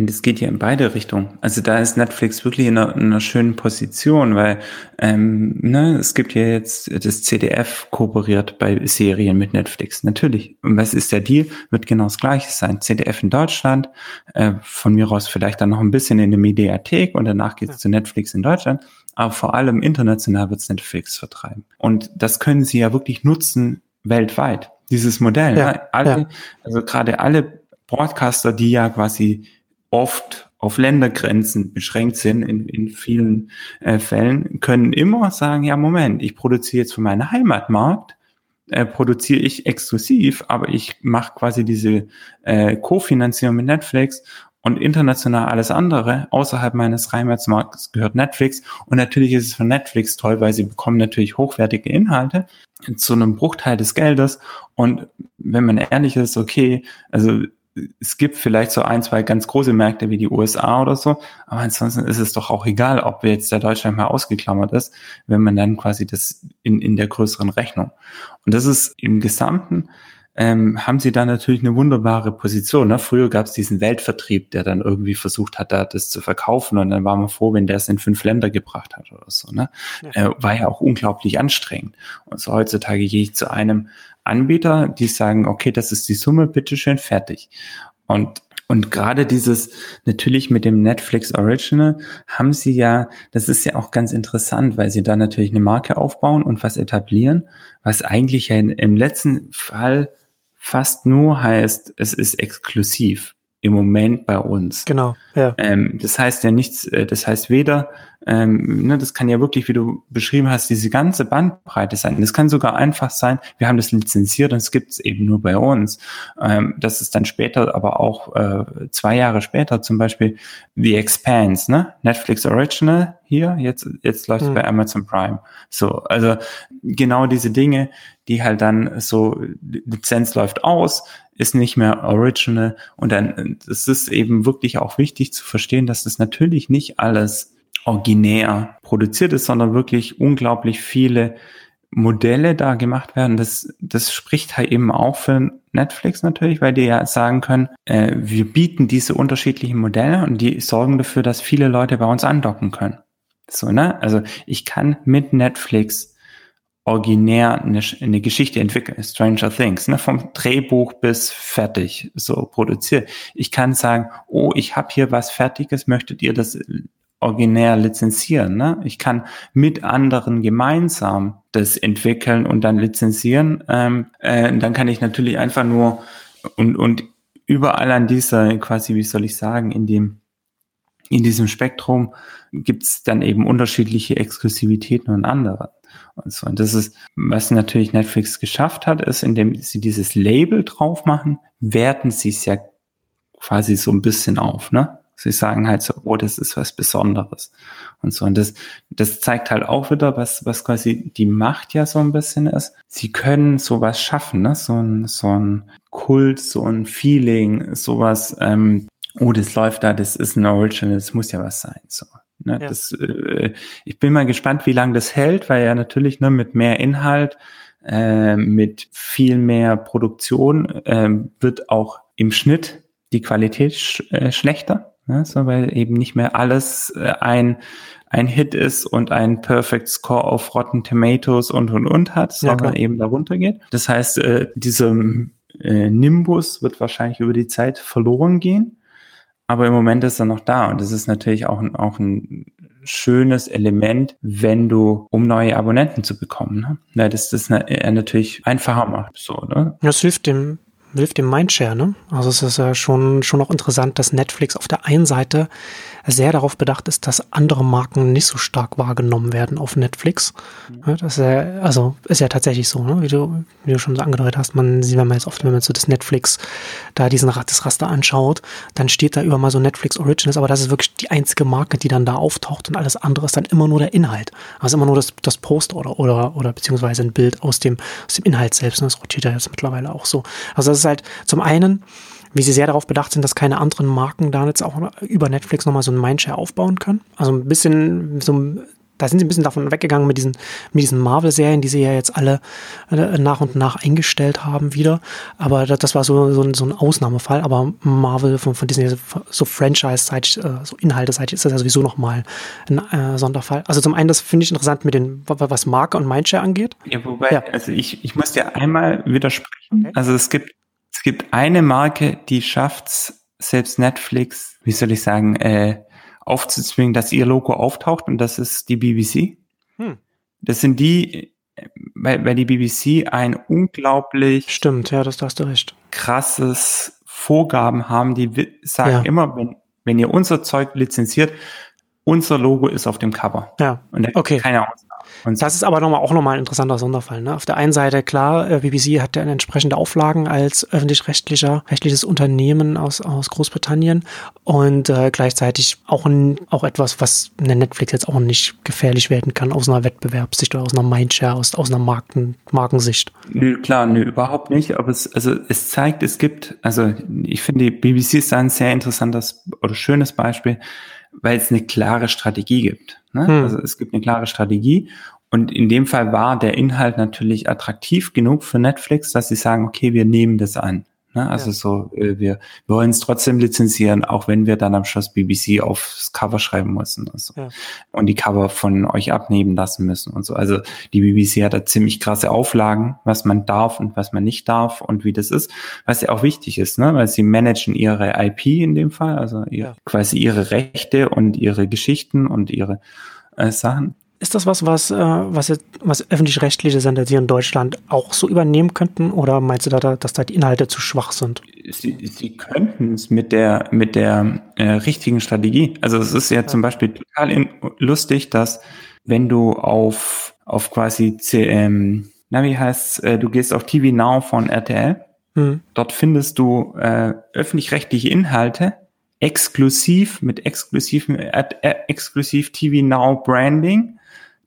Das geht ja in beide Richtungen. Also da ist Netflix wirklich in einer, in einer schönen Position, weil ähm, ne, es gibt ja jetzt das CDF kooperiert bei Serien mit Netflix. Natürlich. Und was ist der Deal? Wird genau das Gleiche sein. CDF in Deutschland, äh, von mir aus vielleicht dann noch ein bisschen in der Mediathek und danach geht es ja. zu Netflix in Deutschland. Aber vor allem international wird es Netflix vertreiben. Und das können sie ja wirklich nutzen weltweit. Dieses Modell. Ja. Ne? Alle, ja. Also gerade alle Broadcaster, die ja quasi oft auf Ländergrenzen beschränkt sind in, in vielen äh, Fällen, können immer sagen, ja, Moment, ich produziere jetzt für meinen Heimatmarkt, äh, produziere ich exklusiv, aber ich mache quasi diese äh, Kofinanzierung mit Netflix und international alles andere außerhalb meines Heimatmarkts gehört Netflix. Und natürlich ist es für Netflix toll, weil sie bekommen natürlich hochwertige Inhalte zu einem Bruchteil des Geldes. Und wenn man ehrlich ist, okay, also es gibt vielleicht so ein, zwei ganz große Märkte wie die USA oder so, aber ansonsten ist es doch auch egal, ob jetzt der Deutschland mal ausgeklammert ist, wenn man dann quasi das in, in der größeren Rechnung. Und das ist im Gesamten, ähm, haben sie da natürlich eine wunderbare Position. Ne? Früher gab es diesen Weltvertrieb, der dann irgendwie versucht hat, da das zu verkaufen und dann war man froh, wenn der es in fünf Länder gebracht hat oder so. Ne? Ja. Äh, war ja auch unglaublich anstrengend. Und so heutzutage gehe ich zu einem Anbieter, die sagen, okay, das ist die Summe, bitteschön, fertig. Und und gerade dieses, natürlich mit dem Netflix Original haben sie ja, das ist ja auch ganz interessant, weil sie da natürlich eine Marke aufbauen und was etablieren, was eigentlich ja im letzten Fall fast nur heißt, es ist exklusiv im Moment bei uns. Genau, ja. Ähm, das heißt ja nichts, äh, das heißt weder, ähm, ne, das kann ja wirklich, wie du beschrieben hast, diese ganze Bandbreite sein. Das kann sogar einfach sein, wir haben das lizenziert und es gibt es eben nur bei uns. Ähm, das ist dann später, aber auch äh, zwei Jahre später zum Beispiel The Expanse, ne? Netflix Original hier, jetzt, jetzt läuft es mhm. bei Amazon Prime. So, also genau diese Dinge, die halt dann so, Lizenz läuft aus, ist nicht mehr original und dann, es ist eben wirklich auch wichtig zu verstehen, dass das natürlich nicht alles originär produziert ist, sondern wirklich unglaublich viele Modelle da gemacht werden. Das, das spricht halt eben auch für Netflix natürlich, weil die ja sagen können, äh, wir bieten diese unterschiedlichen Modelle und die sorgen dafür, dass viele Leute bei uns andocken können. So, ne? Also ich kann mit Netflix originär eine, eine Geschichte entwickeln, Stranger Things, ne, vom Drehbuch bis fertig so produziert. Ich kann sagen, oh, ich habe hier was Fertiges, möchtet ihr das originär lizenzieren. Ne? Ich kann mit anderen gemeinsam das entwickeln und dann lizenzieren. Ähm, äh, dann kann ich natürlich einfach nur und, und überall an dieser, quasi, wie soll ich sagen, in dem, in diesem Spektrum gibt's dann eben unterschiedliche Exklusivitäten und andere. Und so. Und das ist, was natürlich Netflix geschafft hat, ist, indem sie dieses Label drauf machen, werten sie es ja quasi so ein bisschen auf, ne? Sie sagen halt so, oh, das ist was Besonderes und so. Und das, das zeigt halt auch wieder, was, was quasi die Macht ja so ein bisschen ist. Sie können sowas schaffen, ne? So ein, so ein Kult, so ein Feeling, sowas, ähm, oh, das läuft da, das ist ein Original, das muss ja was sein, so. Ne, ja. das, äh, ich bin mal gespannt, wie lange das hält, weil ja natürlich ne, mit mehr Inhalt, äh, mit viel mehr Produktion äh, wird auch im Schnitt die Qualität sch äh, schlechter. Ne? So, weil eben nicht mehr alles äh, ein, ein Hit ist und ein Perfect Score auf Rotten Tomatoes und und und hat, sondern ja, eben darunter geht. Das heißt, äh, dieser äh, Nimbus wird wahrscheinlich über die Zeit verloren gehen. Aber im Moment ist er noch da und das ist natürlich auch ein, auch ein schönes Element, wenn du, um neue Abonnenten zu bekommen. Ne? Ja, das das natürlich einfacher macht. So, ne? Das hilft dem hilft dem Mindshare, ne? Also es ist ja schon, schon auch interessant, dass Netflix auf der einen Seite sehr darauf bedacht ist, dass andere Marken nicht so stark wahrgenommen werden auf Netflix. Mhm. Das ist ja, also ist ja tatsächlich so, ne? wie, du, wie du schon so angedeutet hast. Man sieht, wenn man jetzt oft, wenn man so das Netflix, da diesen das Raster anschaut, dann steht da über mal so Netflix Originals, aber das ist wirklich die einzige Marke, die dann da auftaucht und alles andere ist dann immer nur der Inhalt. Also immer nur das, das Poster oder, oder, oder beziehungsweise ein Bild aus dem, aus dem Inhalt selbst. Und das rotiert ja jetzt mittlerweile auch so. Also das ist halt zum einen, wie sie sehr darauf bedacht sind, dass keine anderen Marken da jetzt auch über Netflix nochmal so ein Mindshare aufbauen können. Also ein bisschen so da sind sie ein bisschen davon weggegangen mit diesen, mit diesen Marvel-Serien, die sie ja jetzt alle äh, nach und nach eingestellt haben wieder. Aber das, das war so, so, ein, so ein Ausnahmefall. Aber Marvel von, von Disney, so Franchise-seitig, äh, so Inhalte-seitig ist das ja sowieso nochmal ein äh, Sonderfall. Also zum einen, das finde ich interessant mit den, was Marke und Mindshare angeht. Ja, wobei, ja. also ich, ich muss dir einmal widersprechen. Okay. Also es gibt es gibt eine Marke, die schafft's, selbst Netflix, wie soll ich sagen, äh, aufzuzwingen, dass ihr Logo auftaucht und das ist die BBC. Hm. Das sind die, weil, weil die BBC ein unglaublich stimmt, ja, das hast du recht. krasses Vorgaben haben, die sagen ja. immer, wenn, wenn ihr unser Zeug lizenziert, unser Logo ist auf dem Cover. Ja. Und okay. keine Ausnahme. Und das ist aber nochmal auch nochmal ein interessanter Sonderfall. Ne? Auf der einen Seite, klar, äh, BBC hat ja entsprechende Auflagen als öffentlich-rechtlicher, rechtliches Unternehmen aus, aus Großbritannien und äh, gleichzeitig auch, ein, auch etwas, was eine Netflix jetzt auch nicht gefährlich werden kann aus einer Wettbewerbssicht oder aus einer Mindshare, aus, aus einer Marken, Markensicht. Nö, klar, nö, überhaupt nicht. Aber es, also es zeigt, es gibt, also ich finde, die BBC ist ein sehr interessantes oder schönes Beispiel, weil es eine klare Strategie gibt. Ne? Hm. Also es gibt eine klare Strategie und in dem Fall war der Inhalt natürlich attraktiv genug für Netflix, dass sie sagen, okay, wir nehmen das an. Ne? Also ja. so, äh, wir, wir wollen es trotzdem lizenzieren, auch wenn wir dann am Schluss BBC aufs Cover schreiben müssen und, so. ja. und die Cover von euch abnehmen lassen müssen und so. Also die BBC hat da ziemlich krasse Auflagen, was man darf und was man nicht darf und wie das ist, was ja auch wichtig ist, ne? weil sie managen ihre IP in dem Fall, also ihr, ja. quasi ihre Rechte und ihre Geschichten und ihre äh, Sachen. Ist das was, was, äh, was, was öffentlich-rechtliche Sender hier in Deutschland auch so übernehmen könnten? Oder meinst du, da, dass da die Inhalte zu schwach sind? Sie, sie könnten es mit der, mit der äh, richtigen Strategie. Also es ist ja, ja. zum Beispiel total in, lustig, dass wenn du auf, auf quasi CM, na wie heißt äh, du gehst auf TV Now von RTL, hm. dort findest du äh, öffentlich-rechtliche Inhalte, exklusiv mit exklusiven äh, äh, exklusiv TV Now Branding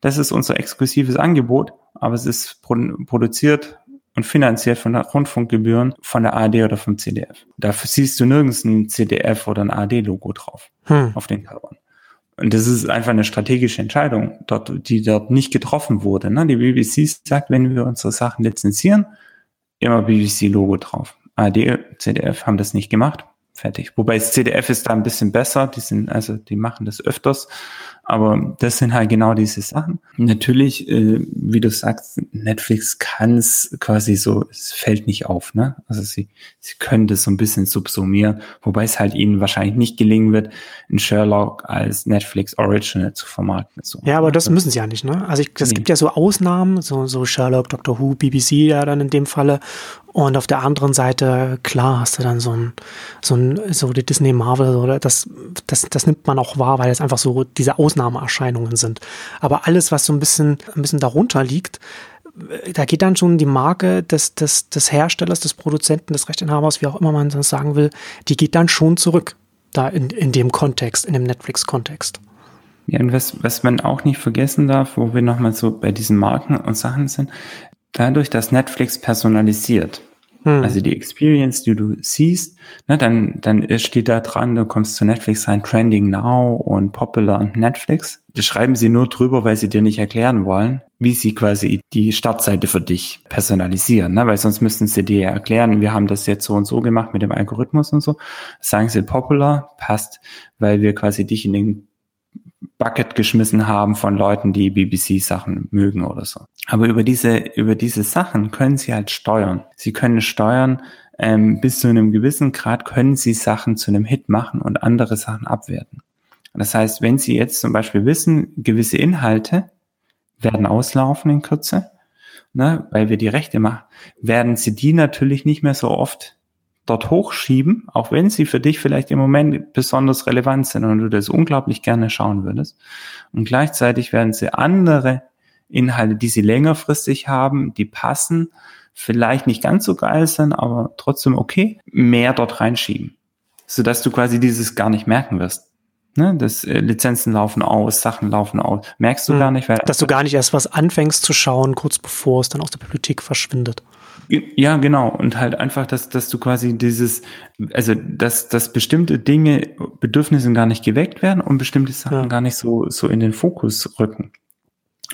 das ist unser exklusives Angebot, aber es ist produziert und finanziert von der Rundfunkgebühren von der AD oder vom CDF. Dafür siehst du nirgends ein CDF oder ein AD-Logo drauf hm. auf den Covern. Und das ist einfach eine strategische Entscheidung, dort, die dort nicht getroffen wurde. Ne? Die BBC sagt, wenn wir unsere Sachen lizenzieren, immer BBC-Logo drauf. AD, CDF haben das nicht gemacht. Fertig. Wobei das CDF ist da ein bisschen besser. Die sind, also, die machen das öfters. Aber das sind halt genau diese Sachen. Natürlich, äh, wie du sagst, Netflix kann es quasi so, es fällt nicht auf, ne? Also sie, sie können das so ein bisschen subsumieren, wobei es halt ihnen wahrscheinlich nicht gelingen wird, ein Sherlock als Netflix Original zu vermarkten. So. Ja, aber das müssen sie ja nicht, ne? Also es nee. gibt ja so Ausnahmen, so, so Sherlock, Doctor Who, BBC ja dann in dem Falle. Und auf der anderen Seite, klar, hast du dann so ein, so ein, so die Disney Marvel oder das, das, das nimmt man auch wahr, weil es einfach so diese Ausnahmeerscheinungen sind. Aber alles, was so ein bisschen, ein bisschen darunter liegt, da geht dann schon die Marke des, des, des Herstellers, des Produzenten, des Rechteinhabers, wie auch immer man das sagen will, die geht dann schon zurück. Da in, in dem Kontext, in dem Netflix-Kontext. Ja, und was, was man auch nicht vergessen darf, wo wir nochmal so bei diesen Marken und Sachen sind, dadurch, dass Netflix personalisiert, hm. also die Experience, die du siehst, ne, dann, dann steht da dran, du kommst zu Netflix rein, Trending Now und Popular und Netflix. Das schreiben sie nur drüber, weil sie dir nicht erklären wollen, wie sie quasi die Startseite für dich personalisieren, ne? weil sonst müssten sie dir ja erklären, wir haben das jetzt so und so gemacht mit dem Algorithmus und so. Sagen sie Popular, passt, weil wir quasi dich in den Bucket geschmissen haben von Leuten, die BBC-Sachen mögen oder so. Aber über diese, über diese Sachen können sie halt steuern. Sie können steuern, ähm, bis zu einem gewissen Grad können sie Sachen zu einem Hit machen und andere Sachen abwerten. Das heißt, wenn Sie jetzt zum Beispiel wissen, gewisse Inhalte werden auslaufen in Kürze, ne, weil wir die Rechte machen, werden Sie die natürlich nicht mehr so oft dort hochschieben, auch wenn sie für dich vielleicht im Moment besonders relevant sind und du das unglaublich gerne schauen würdest. Und gleichzeitig werden sie andere Inhalte, die sie längerfristig haben, die passen, vielleicht nicht ganz so geil sind, aber trotzdem okay, mehr dort reinschieben, sodass du quasi dieses gar nicht merken wirst. Ne, das äh, Lizenzen laufen aus, Sachen laufen aus. Merkst du hm. gar nicht, weil dass du gar nicht erst was anfängst zu schauen, kurz bevor es dann aus der Bibliothek verschwindet. Ja, genau. Und halt einfach, dass, dass du quasi dieses, also dass, dass bestimmte Dinge, Bedürfnisse gar nicht geweckt werden und bestimmte Sachen ja. gar nicht so, so in den Fokus rücken.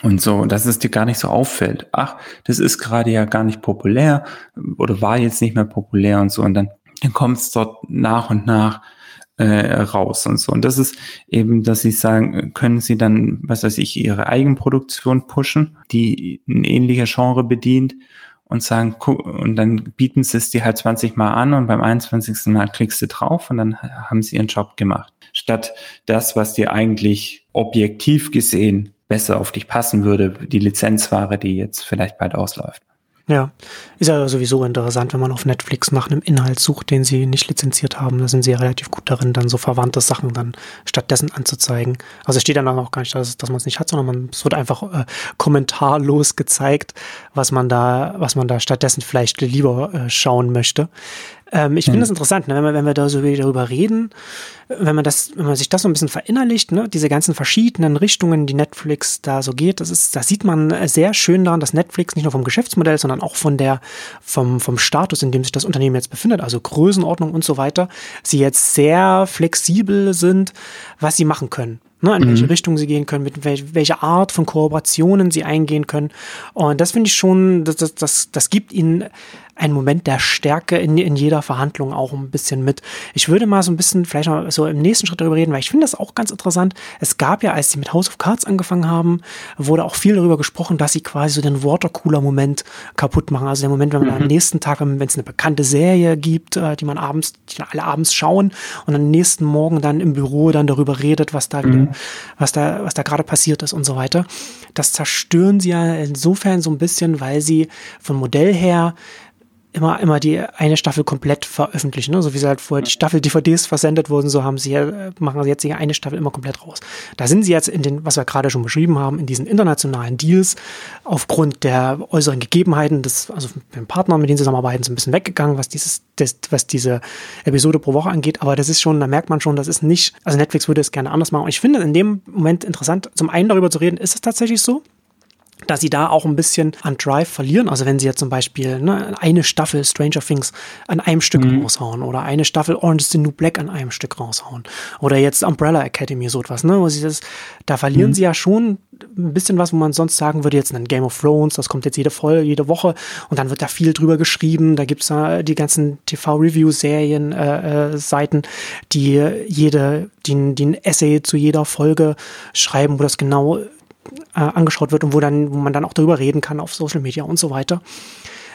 Und so, dass es dir gar nicht so auffällt. Ach, das ist gerade ja gar nicht populär oder war jetzt nicht mehr populär und so. Und dann, dann kommt es dort nach und nach äh, raus und so. Und das ist eben, dass sie sagen, können sie dann, was weiß ich, ihre Eigenproduktion pushen, die ein ähnlicher Genre bedient und sagen, und dann bieten sie es dir halt 20 Mal an und beim 21. Mal klickst du drauf und dann haben sie ihren Job gemacht. Statt das, was dir eigentlich objektiv gesehen besser auf dich passen würde, die Lizenzware, die jetzt vielleicht bald ausläuft. Ja, ist ja sowieso interessant, wenn man auf Netflix nach einem Inhalt sucht, den sie nicht lizenziert haben. Da sind sie ja relativ gut darin, dann so verwandte Sachen dann stattdessen anzuzeigen. Also es steht dann auch gar nicht, dass, dass man es nicht hat, sondern man, es wird einfach äh, kommentarlos gezeigt, was man da, was man da stattdessen vielleicht lieber äh, schauen möchte. Ähm, ich finde es hm. interessant, ne, wenn, wir, wenn wir da so darüber reden, wenn man das, wenn man sich das so ein bisschen verinnerlicht, ne, diese ganzen verschiedenen Richtungen, die Netflix da so geht, das ist, da sieht man sehr schön daran, dass Netflix nicht nur vom Geschäftsmodell, sondern auch von der, vom, vom Status, in dem sich das Unternehmen jetzt befindet, also Größenordnung und so weiter, sie jetzt sehr flexibel sind, was sie machen können ne, in welche mhm. Richtung sie gehen können, mit wel welche Art von Kooperationen sie eingehen können. Und das finde ich schon, das, das, das, das gibt ihnen einen Moment der Stärke in, in jeder Verhandlung auch ein bisschen mit. Ich würde mal so ein bisschen vielleicht mal so im nächsten Schritt darüber reden, weil ich finde das auch ganz interessant. Es gab ja, als sie mit House of Cards angefangen haben, wurde auch viel darüber gesprochen, dass sie quasi so den Watercooler-Moment kaputt machen. Also der Moment, wenn man mhm. am nächsten Tag, wenn es eine bekannte Serie gibt, äh, die man abends, die dann alle abends schauen und am nächsten Morgen dann im Büro dann darüber redet, was da, mhm. was da, was da gerade passiert ist und so weiter. Das zerstören sie ja insofern so ein bisschen, weil sie vom Modell her immer, immer die eine Staffel komplett veröffentlichen. Ne? So wie sie halt vorher die Staffel-DVDs versendet wurden, so haben sie ja, machen sie jetzt die eine Staffel immer komplett raus. Da sind sie jetzt in den, was wir gerade schon beschrieben haben, in diesen internationalen Deals aufgrund der äußeren Gegebenheiten des, also mit dem Partner, mit denen sie zusammenarbeiten, so ein bisschen weggegangen, was dieses, das, was diese Episode pro Woche angeht. Aber das ist schon, da merkt man schon, das ist nicht, also Netflix würde es gerne anders machen. Und ich finde in dem Moment interessant, zum einen darüber zu reden, ist es tatsächlich so? Dass sie da auch ein bisschen an Drive verlieren. Also wenn sie jetzt zum Beispiel ne, eine Staffel Stranger Things an einem Stück mhm. raushauen oder eine Staffel Orange is the New Black an einem Stück raushauen oder jetzt Umbrella Academy so etwas, ne, wo sie das, da verlieren mhm. sie ja schon ein bisschen was, wo man sonst sagen würde, jetzt ein Game of Thrones, das kommt jetzt jede Folge, jede Woche und dann wird da viel drüber geschrieben. Da gibt's da die ganzen TV-Review-Serien, äh, äh, Seiten, die jede, die ein Essay zu jeder Folge schreiben, wo das genau äh, angeschaut wird und wo dann, wo man dann auch darüber reden kann auf Social Media und so weiter.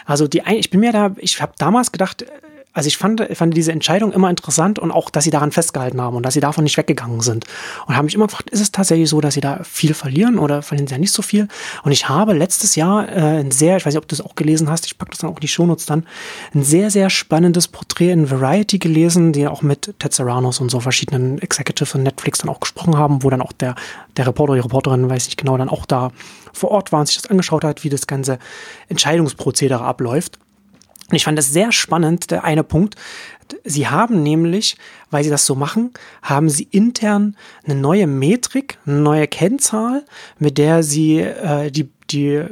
Also die, ich bin mir da, ich habe damals gedacht, also ich fand, fand diese Entscheidung immer interessant und auch, dass sie daran festgehalten haben und dass sie davon nicht weggegangen sind. Und habe mich immer gefragt, ist es tatsächlich so, dass sie da viel verlieren oder verlieren sie ja nicht so viel? Und ich habe letztes Jahr äh, ein sehr, ich weiß nicht, ob du es auch gelesen hast, ich packe das dann auch in die Shownotes dann, ein sehr, sehr spannendes Porträt in Variety gelesen, die auch mit Ted Saranos und so verschiedenen Executives von Netflix dann auch gesprochen haben, wo dann auch der, der Reporter, die Reporterin, weiß ich genau, dann auch da vor Ort war und sich das angeschaut hat, wie das ganze Entscheidungsprozedere abläuft. Und ich fand das sehr spannend, der eine Punkt. Sie haben nämlich, weil sie das so machen, haben sie intern eine neue Metrik, eine neue Kennzahl, mit der sie äh, die, die,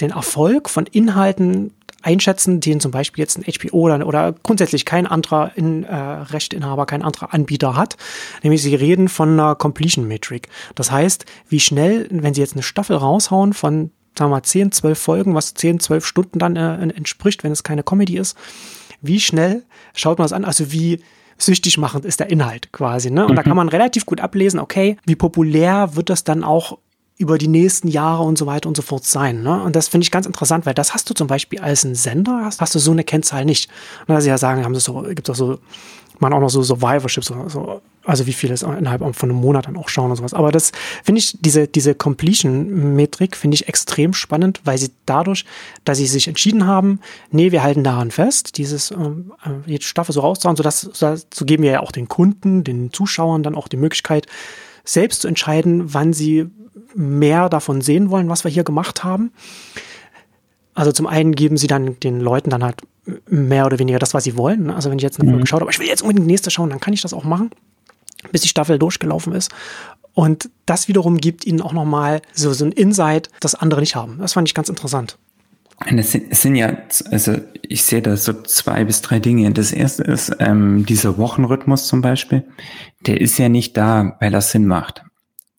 den Erfolg von Inhalten einschätzen, den zum Beispiel jetzt ein HBO oder, oder grundsätzlich kein anderer in, äh, Rechtinhaber, kein anderer Anbieter hat. Nämlich sie reden von einer Completion Metric. Das heißt, wie schnell, wenn sie jetzt eine Staffel raushauen von sagen wir mal, 10, 12 Folgen, was 10, 12 Stunden dann äh, entspricht, wenn es keine Comedy ist. Wie schnell schaut man das an? Also wie süchtig machend ist der Inhalt quasi. Ne? Und mhm. da kann man relativ gut ablesen, okay, wie populär wird das dann auch über die nächsten Jahre und so weiter und so fort sein. Ne? Und das finde ich ganz interessant, weil das hast du zum Beispiel als ein Sender, hast, hast du so eine Kennzahl nicht. Und da sie ja sagen, haben sie so, gibt es auch so, man auch noch so Survivorship, so, so also wie viele es innerhalb von einem Monat dann auch schauen und sowas. Aber das finde ich, diese, diese Completion-Metrik finde ich extrem spannend, weil sie dadurch, dass sie sich entschieden haben, nee, wir halten daran fest, dieses ähm, äh, jede Staffel so rauszuhauen, sodass so geben wir ja auch den Kunden, den Zuschauern dann auch die Möglichkeit, selbst zu entscheiden, wann sie mehr davon sehen wollen, was wir hier gemacht haben. Also zum einen geben sie dann den Leuten dann halt mehr oder weniger das, was sie wollen. Also wenn ich jetzt eine Folge mhm. geschaut habe, ich will jetzt unbedingt die nächste schauen, dann kann ich das auch machen, bis die Staffel durchgelaufen ist. Und das wiederum gibt ihnen auch nochmal so, so ein Insight, das andere nicht haben. Das fand ich ganz interessant. Es sind, es sind ja, also ich sehe da so zwei bis drei Dinge. Das erste ist ähm, dieser Wochenrhythmus zum Beispiel. Der ist ja nicht da, weil er Sinn macht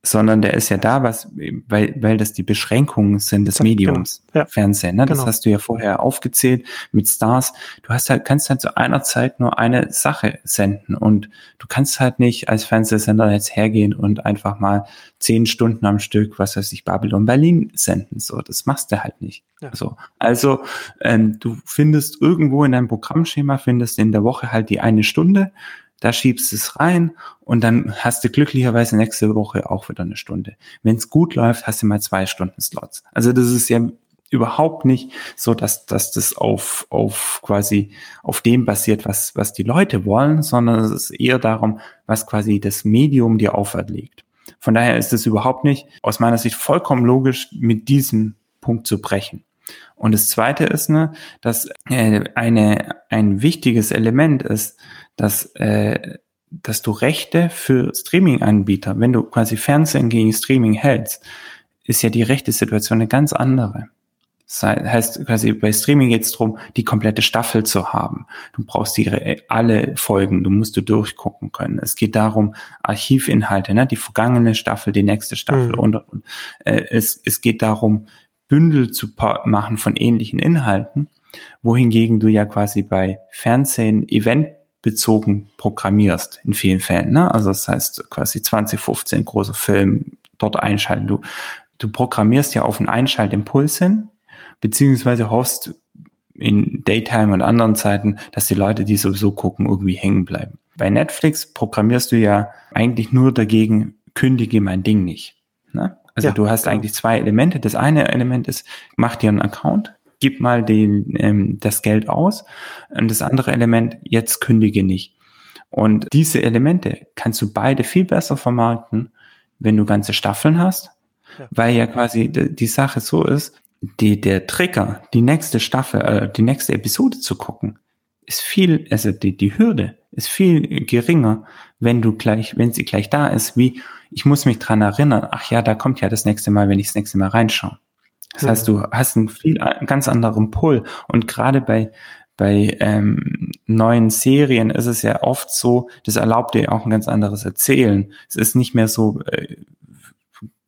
sondern der ist ja da, was, weil, weil das die Beschränkungen sind des genau. Mediums, genau. ja. Fernsehen. Ne? Das genau. hast du ja vorher aufgezählt mit Stars. Du hast halt, kannst halt zu einer Zeit nur eine Sache senden und du kannst halt nicht als Fernsehsender jetzt hergehen und einfach mal zehn Stunden am Stück, was weiß ich, Babylon Berlin senden. So, das machst du halt nicht. Ja. So, also ähm, du findest irgendwo in deinem Programmschema findest in der Woche halt die eine Stunde da schiebst es rein und dann hast du glücklicherweise nächste Woche auch wieder eine Stunde. Wenn es gut läuft, hast du mal zwei Stunden Slots. Also das ist ja überhaupt nicht so, dass, dass das auf, auf quasi auf dem basiert, was, was die Leute wollen, sondern es ist eher darum, was quasi das Medium dir auferlegt. Von daher ist es überhaupt nicht aus meiner Sicht vollkommen logisch, mit diesem Punkt zu brechen. Und das zweite ist, ne, dass äh, eine, ein wichtiges Element ist, dass, äh, dass du Rechte für Streaming-Anbieter, wenn du quasi Fernsehen gegen Streaming hältst, ist ja die rechte Situation eine ganz andere. Das heißt, quasi bei Streaming geht es darum, die komplette Staffel zu haben. Du brauchst die alle Folgen, du musst du durchgucken können. Es geht darum, Archivinhalte, ne? die vergangene Staffel, die nächste Staffel mhm. und, und äh, es, es geht darum, Bündel zu machen von ähnlichen Inhalten, wohingegen du ja quasi bei Fernsehen Event bezogen programmierst in vielen Fällen. Ne? Also das heißt quasi 2015 großer Film dort einschalten. Du, du programmierst ja auf einen Einschaltimpuls hin, beziehungsweise hoffst in Daytime und anderen Zeiten, dass die Leute, die sowieso gucken, irgendwie hängen bleiben. Bei Netflix programmierst du ja eigentlich nur dagegen, kündige mein Ding nicht. Ne? Also ja, du hast genau. eigentlich zwei Elemente. Das eine Element ist, mach dir einen Account, gib mal den, ähm, das Geld aus. Und das andere Element, jetzt kündige nicht. Und diese Elemente kannst du beide viel besser vermarkten, wenn du ganze Staffeln hast, ja. weil ja quasi die, die Sache so ist, die, der Trigger, die nächste Staffel, äh, die nächste Episode zu gucken, ist viel, also die, die Hürde ist viel geringer, wenn du gleich, wenn sie gleich da ist, wie ich muss mich dran erinnern, ach ja, da kommt ja das nächste Mal, wenn ich das nächste Mal reinschaue. Das mhm. heißt, du hast einen viel einen ganz anderen Pull. Und gerade bei, bei ähm, neuen Serien ist es ja oft so, das erlaubt dir auch ein ganz anderes Erzählen. Es ist nicht mehr so, äh,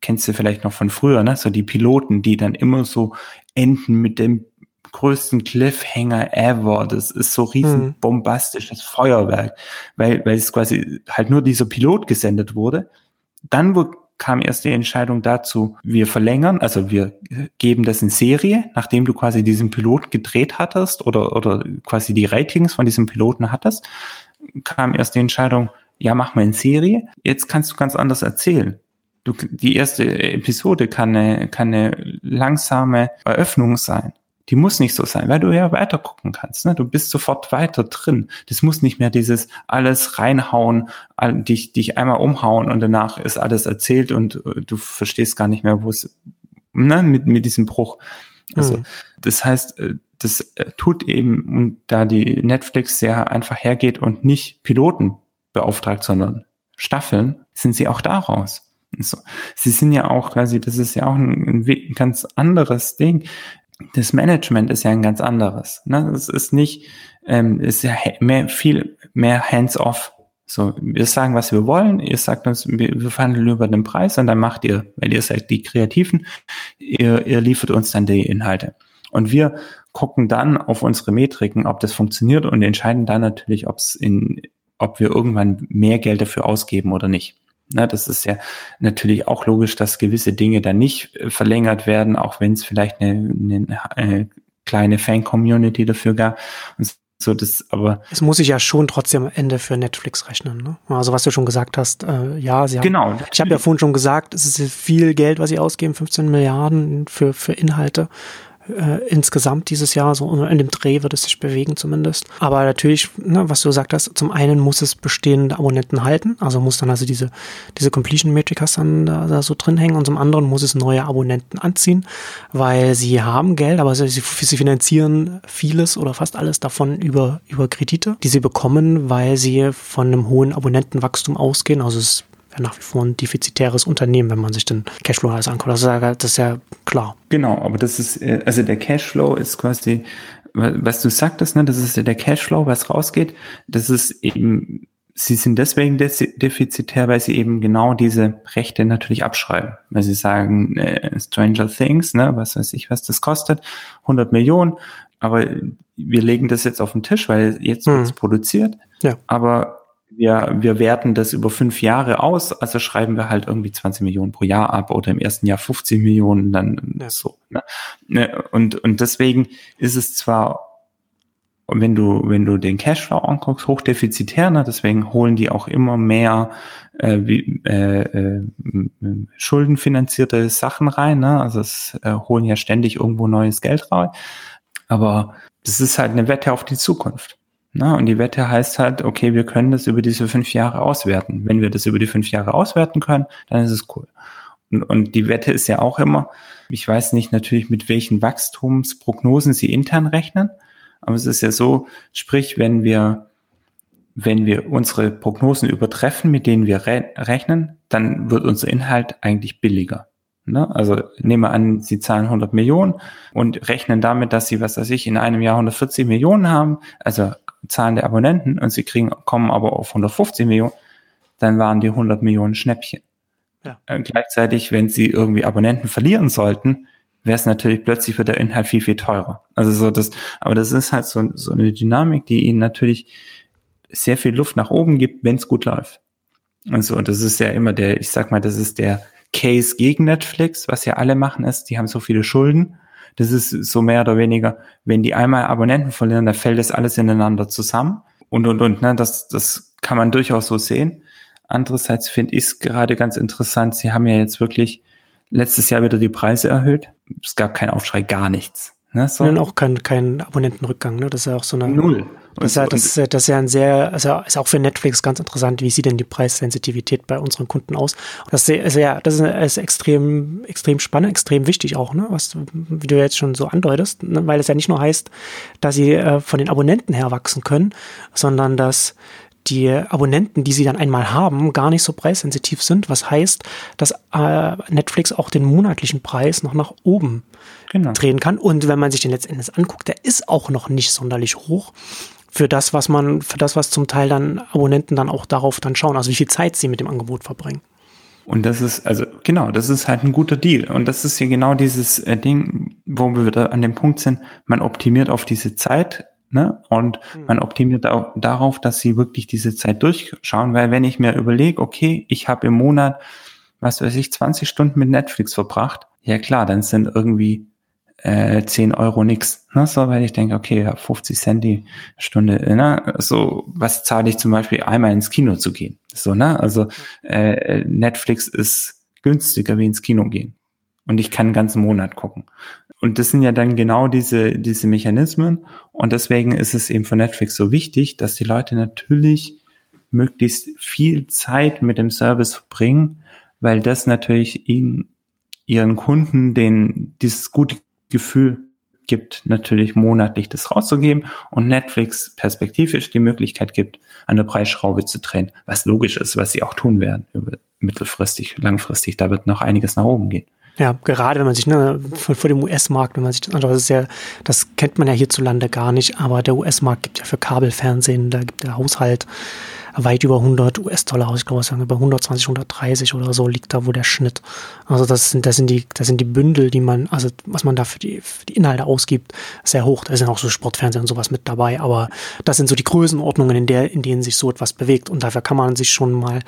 kennst du vielleicht noch von früher, ne? So die Piloten, die dann immer so enden mit dem größten Cliffhanger ever. Das ist so riesen mhm. bombastisches Feuerwerk, weil, weil es quasi halt nur dieser Pilot gesendet wurde. Dann kam erst die Entscheidung dazu, wir verlängern, also wir geben das in Serie, nachdem du quasi diesen Pilot gedreht hattest oder, oder quasi die Ratings von diesem Piloten hattest, kam erst die Entscheidung, ja, mach mal in Serie. Jetzt kannst du ganz anders erzählen. Du, die erste Episode kann eine, kann eine langsame Eröffnung sein. Die muss nicht so sein, weil du ja weiter gucken kannst. Ne? Du bist sofort weiter drin. Das muss nicht mehr dieses alles reinhauen, dich, dich einmal umhauen und danach ist alles erzählt und äh, du verstehst gar nicht mehr, wo es, ne, mit, mit diesem Bruch. Also, mhm. das heißt, äh, das äh, tut eben, und da die Netflix sehr einfach hergeht und nicht Piloten beauftragt, sondern Staffeln, sind sie auch daraus. So. Sie sind ja auch quasi, das ist ja auch ein, ein ganz anderes Ding das Management ist ja ein ganz anderes. Ne? Es ist nicht, ähm, ist ja mehr, viel mehr hands-off. So, wir sagen, was wir wollen, ihr sagt uns, wir, verhandeln über den Preis und dann macht ihr, weil ihr seid die Kreativen, ihr, ihr liefert uns dann die Inhalte. Und wir gucken dann auf unsere Metriken, ob das funktioniert und entscheiden dann natürlich, ob es in, ob wir irgendwann mehr Geld dafür ausgeben oder nicht. Na, das ist ja natürlich auch logisch, dass gewisse Dinge dann nicht äh, verlängert werden, auch wenn es vielleicht eine, eine, eine kleine Fan-Community dafür gab. Und So, das, aber. Es muss sich ja schon trotzdem am Ende für Netflix rechnen, ne? Also, was du schon gesagt hast, äh, ja, sie haben. Genau. Ich habe ja vorhin schon gesagt, es ist viel Geld, was sie ausgeben, 15 Milliarden für, für Inhalte äh, insgesamt dieses Jahr, so in dem Dreh wird es sich bewegen zumindest. Aber natürlich, ne, was du gesagt hast, zum einen muss es bestehende Abonnenten halten, also muss dann also diese, diese Completion Metrics dann da, da so drin hängen und zum anderen muss es neue Abonnenten anziehen, weil sie haben Geld, aber sie, sie finanzieren vieles oder fast alles davon über, über Kredite, die sie bekommen, weil sie von einem hohen Abonnentenwachstum ausgehen. Also es wäre nach wie vor ein defizitäres Unternehmen, wenn man sich den Cashflow alles anguckt. Das ist ja, das ist ja klar. Genau, aber das ist, äh, also der Cashflow ist quasi, was du sagtest, ne, das ist der Cashflow, was rausgeht. Das ist eben, sie sind deswegen defizitär, weil sie eben genau diese Rechte natürlich abschreiben. Weil sie sagen, äh, Stranger Things, ne, was weiß ich, was das kostet, 100 Millionen, aber wir legen das jetzt auf den Tisch, weil jetzt hm. wird es produziert. Ja. Aber wir, wir werten das über fünf Jahre aus, also schreiben wir halt irgendwie 20 Millionen pro Jahr ab oder im ersten Jahr 50 Millionen, dann ja. so. Ne? ne? Und, und deswegen ist es zwar, wenn du, wenn du den Cashflow anguckst, hochdefizitär, ne? deswegen holen die auch immer mehr äh, wie, äh, äh, schuldenfinanzierte Sachen rein, ne? also es äh, holen ja ständig irgendwo neues Geld rein, aber das ist halt eine Wette auf die Zukunft. Na, und die Wette heißt halt, okay, wir können das über diese fünf Jahre auswerten. Wenn wir das über die fünf Jahre auswerten können, dann ist es cool. Und, und die Wette ist ja auch immer, ich weiß nicht natürlich, mit welchen Wachstumsprognosen sie intern rechnen, aber es ist ja so, sprich, wenn wir, wenn wir unsere Prognosen übertreffen, mit denen wir re rechnen, dann wird unser Inhalt eigentlich billiger. Ne? Also nehmen wir an, Sie zahlen 100 Millionen und rechnen damit, dass Sie, was weiß ich, in einem Jahr 140 Millionen haben, also Zahlen der Abonnenten und sie kriegen, kommen aber auf 150 Millionen, dann waren die 100 Millionen Schnäppchen. Ja. Äh, gleichzeitig, wenn sie irgendwie Abonnenten verlieren sollten, wäre es natürlich plötzlich für der Inhalt viel, viel teurer. Also so das, aber das ist halt so, so eine Dynamik, die ihnen natürlich sehr viel Luft nach oben gibt, wenn es gut läuft. Und so, und das ist ja immer der, ich sag mal, das ist der Case gegen Netflix, was ja alle machen ist, die haben so viele Schulden das ist so mehr oder weniger, wenn die einmal Abonnenten verlieren, dann fällt das alles ineinander zusammen und, und, und. Ne? Das, das kann man durchaus so sehen. Andererseits finde ich es gerade ganz interessant. Sie haben ja jetzt wirklich letztes Jahr wieder die Preise erhöht. Es gab keinen Aufschrei, gar nichts. Ne, so. Und auch kein, kein Abonnentenrückgang, ne? Das ist ja auch so eine. Null. Das ist, ja, das, ist, das ist ja ein sehr, also ist auch für Netflix ganz interessant, wie sieht denn die Preissensitivität bei unseren Kunden aus? Und das ist ja, das ist, extrem, extrem spannend, extrem wichtig auch, ne? Was, wie du jetzt schon so andeutest, ne? weil es ja nicht nur heißt, dass sie äh, von den Abonnenten her wachsen können, sondern dass die Abonnenten, die sie dann einmal haben, gar nicht so preissensitiv sind, was heißt, dass äh, Netflix auch den monatlichen Preis noch nach oben genau. drehen kann. Und wenn man sich den letztendlich anguckt, der ist auch noch nicht sonderlich hoch für das, was man, für das, was zum Teil dann Abonnenten dann auch darauf dann schauen, also wie viel Zeit sie mit dem Angebot verbringen. Und das ist, also genau, das ist halt ein guter Deal. Und das ist hier genau dieses äh, Ding, wo wir wieder an dem Punkt sind, man optimiert auf diese Zeit, ne? Und mhm. man optimiert auch darauf, dass sie wirklich diese Zeit durchschauen, weil wenn ich mir überlege, okay, ich habe im Monat, was weiß ich, 20 Stunden mit Netflix verbracht, ja klar, dann sind irgendwie äh, 10 Euro nix. Ne? So, weil ich denke, okay, ja, 50 Cent die Stunde, ne? So, was zahle ich zum Beispiel einmal ins Kino zu gehen? So, ne? Also äh, Netflix ist günstiger wie ins Kino gehen. Und ich kann einen ganzen Monat gucken. Und das sind ja dann genau diese, diese Mechanismen. Und deswegen ist es eben für Netflix so wichtig, dass die Leute natürlich möglichst viel Zeit mit dem Service verbringen, weil das natürlich ihnen, ihren Kunden den, dieses gute Gefühl gibt, natürlich monatlich das rauszugeben und Netflix perspektivisch die Möglichkeit gibt, an der Preisschraube zu drehen, was logisch ist, was sie auch tun werden, mittelfristig, langfristig, da wird noch einiges nach oben gehen. Ja, gerade wenn man sich ne, vor, vor dem US-Markt, wenn man sich das anschaut, das ist ja, das kennt man ja hierzulande gar nicht, aber der US-Markt gibt ja für Kabelfernsehen, da gibt der Haushalt weit über 100 US-Dollar ich glaube, sagen über 120, 130 oder so liegt da wo der Schnitt. Also das sind, das sind die, das sind die Bündel, die man, also was man da für die, für die Inhalte ausgibt, sehr hoch. Da sind auch so Sportfernsehen und sowas mit dabei, aber das sind so die Größenordnungen, in der, in denen sich so etwas bewegt und dafür kann man sich schon mal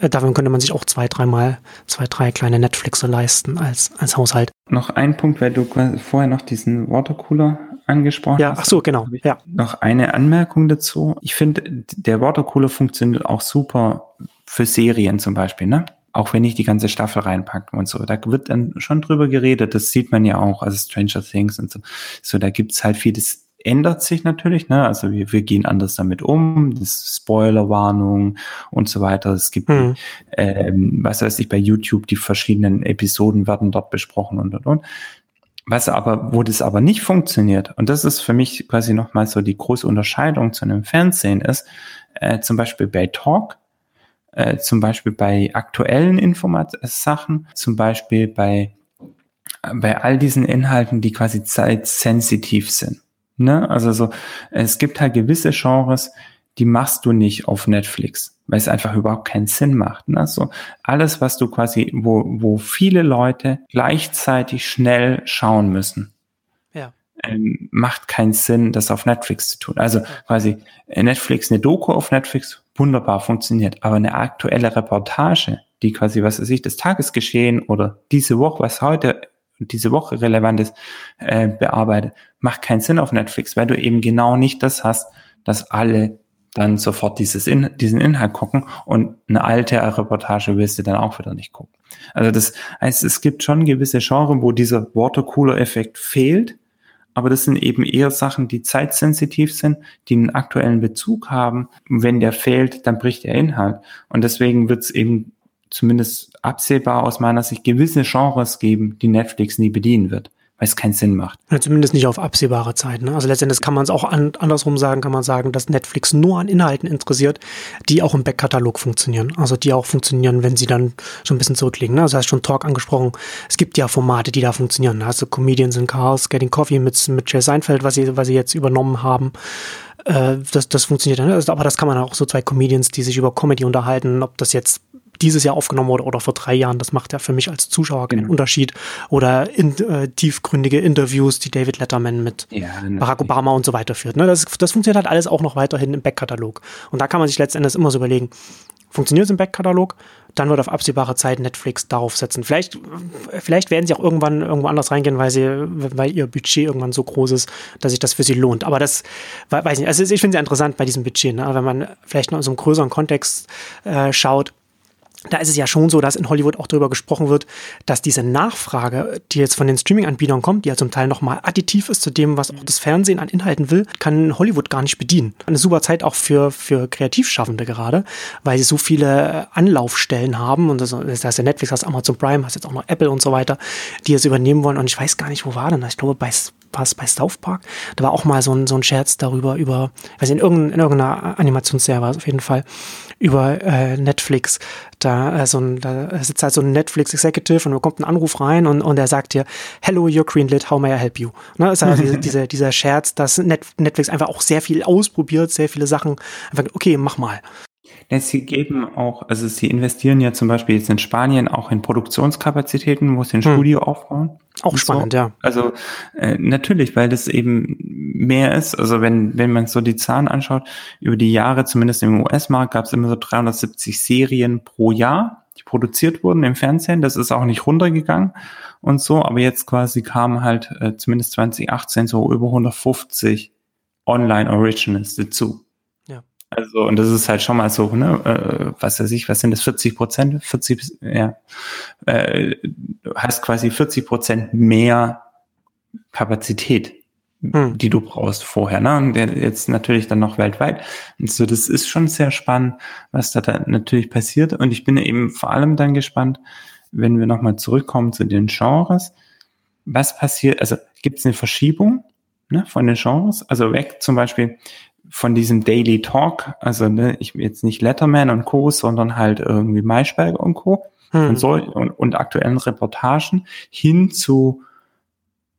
Davon könnte man sich auch zwei, dreimal, zwei, drei kleine Netflixe leisten als, als Haushalt. Noch ein Punkt, weil du vorher noch diesen Watercooler angesprochen ja, ach so, genau. Ja. Noch eine Anmerkung dazu. Ich finde, der Watercooler funktioniert auch super für Serien zum Beispiel, ne? Auch wenn ich die ganze Staffel reinpacke und so. Da wird dann schon drüber geredet. Das sieht man ja auch, also Stranger Things und so. So, da gibt's halt vieles ändert sich natürlich, ne? Also wir, wir gehen anders damit um, das Spoilerwarnung und so weiter. Es gibt, hm. ähm, was weiß ich, bei YouTube die verschiedenen Episoden werden dort besprochen und und und. Was aber, wo das aber nicht funktioniert, und das ist für mich quasi nochmal so die große Unterscheidung zu einem Fernsehen ist, äh, zum Beispiel bei Talk, äh, zum Beispiel bei aktuellen Informationssachen, zum Beispiel bei, bei all diesen Inhalten, die quasi zeitsensitiv sind. Ne? Also so, es gibt halt gewisse Genres, die machst du nicht auf Netflix, weil es einfach überhaupt keinen Sinn macht. Ne? So alles, was du quasi, wo, wo viele Leute gleichzeitig schnell schauen müssen, ja. ähm, macht keinen Sinn, das auf Netflix zu tun. Also ja. quasi äh, Netflix, eine Doku auf Netflix, wunderbar funktioniert, aber eine aktuelle Reportage, die quasi, was weiß ich, das Tagesgeschehen oder diese Woche, was heute diese Woche relevant ist, äh, bearbeitet, macht keinen Sinn auf Netflix, weil du eben genau nicht das hast, dass alle dann sofort dieses In diesen Inhalt gucken und eine alte Reportage willst du dann auch wieder nicht gucken. Also das heißt, es gibt schon gewisse Genres, wo dieser Watercooler-Effekt fehlt, aber das sind eben eher Sachen, die zeitsensitiv sind, die einen aktuellen Bezug haben. wenn der fehlt, dann bricht der Inhalt. Und deswegen wird es eben zumindest absehbar aus meiner Sicht gewisse Genres geben, die Netflix nie bedienen wird weil es keinen Sinn macht. Ja, zumindest nicht auf absehbare Zeit. Ne? Also letztendlich kann man es auch an, andersrum sagen, kann man sagen, dass Netflix nur an Inhalten interessiert, die auch im Backkatalog funktionieren. Also die auch funktionieren, wenn sie dann schon ein bisschen zurückliegen. Ne? Also hast schon Talk angesprochen. Es gibt ja Formate, die da funktionieren. Du Comedians in Cars, Getting Coffee mit, mit Jay Seinfeld, was sie, was sie jetzt übernommen haben äh, das, das funktioniert dann. Aber das kann man auch so zwei Comedians, die sich über Comedy unterhalten, ob das jetzt dieses Jahr aufgenommen wurde oder vor drei Jahren. Das macht ja für mich als Zuschauer keinen genau. Unterschied. Oder in, äh, tiefgründige Interviews, die David Letterman mit ja, Barack Obama und so weiter führt. Ne? Das, das funktioniert halt alles auch noch weiterhin im Backkatalog. Und da kann man sich letztendlich immer so überlegen, funktioniert es im Backkatalog? Dann wird auf absehbare Zeit Netflix darauf setzen. Vielleicht, vielleicht werden sie auch irgendwann irgendwo anders reingehen, weil sie, weil ihr Budget irgendwann so groß ist, dass sich das für sie lohnt. Aber das weiß ich nicht. Also ich finde es ja interessant bei diesem Budget, ne? wenn man vielleicht noch in so einem größeren Kontext äh, schaut da ist es ja schon so, dass in Hollywood auch darüber gesprochen wird, dass diese Nachfrage, die jetzt von den Streaming-Anbietern kommt, die ja zum Teil nochmal additiv ist zu dem, was auch das Fernsehen an Inhalten will, kann Hollywood gar nicht bedienen. Eine super Zeit auch für, für Kreativschaffende gerade, weil sie so viele Anlaufstellen haben und das, das heißt ja Netflix, hast Amazon Prime, hast jetzt auch noch Apple und so weiter, die es übernehmen wollen und ich weiß gar nicht, wo war denn das? Ich glaube, bei was bei South Park. Da war auch mal so ein, so ein Scherz darüber, über, weiß irgendeiner, in irgendeiner Animationsserie war es auf jeden Fall, über äh, Netflix. Da, äh, so ein, da sitzt halt so ein Netflix Executive und da kommt ein Anruf rein und, und er sagt dir, Hello, you're greenlit, how may I help you? Ne, ist halt diese, (laughs) diese, dieser Scherz, dass Net, Netflix einfach auch sehr viel ausprobiert, sehr viele Sachen. Einfach, okay, mach mal. Ja, sie geben auch, also sie investieren ja zum Beispiel jetzt in Spanien auch in Produktionskapazitäten, wo sie ein hm. Studio aufbauen. Auch spannend, so. ja. Also äh, natürlich, weil das eben mehr ist. Also wenn wenn man so die Zahlen anschaut, über die Jahre, zumindest im US-Markt, gab es immer so 370 Serien pro Jahr, die produziert wurden im Fernsehen. Das ist auch nicht runtergegangen und so, aber jetzt quasi kamen halt äh, zumindest 2018 so über 150 Online-Originals dazu. Also, und das ist halt schon mal so, ne, äh, was weiß ich, was sind das, 40 Prozent? 40, ja, äh, hast quasi 40 Prozent mehr Kapazität, hm. die du brauchst vorher, ne, und jetzt natürlich dann noch weltweit. Und so, das ist schon sehr spannend, was da, da natürlich passiert. Und ich bin eben vor allem dann gespannt, wenn wir nochmal zurückkommen zu den Genres, was passiert, also gibt es eine Verschiebung ne, von den Genres, also weg zum Beispiel, von diesem Daily Talk, also ne, ich jetzt nicht Letterman und Co., sondern halt irgendwie Maischberger und Co. Hm. Und, so, und, und aktuellen Reportagen hin zu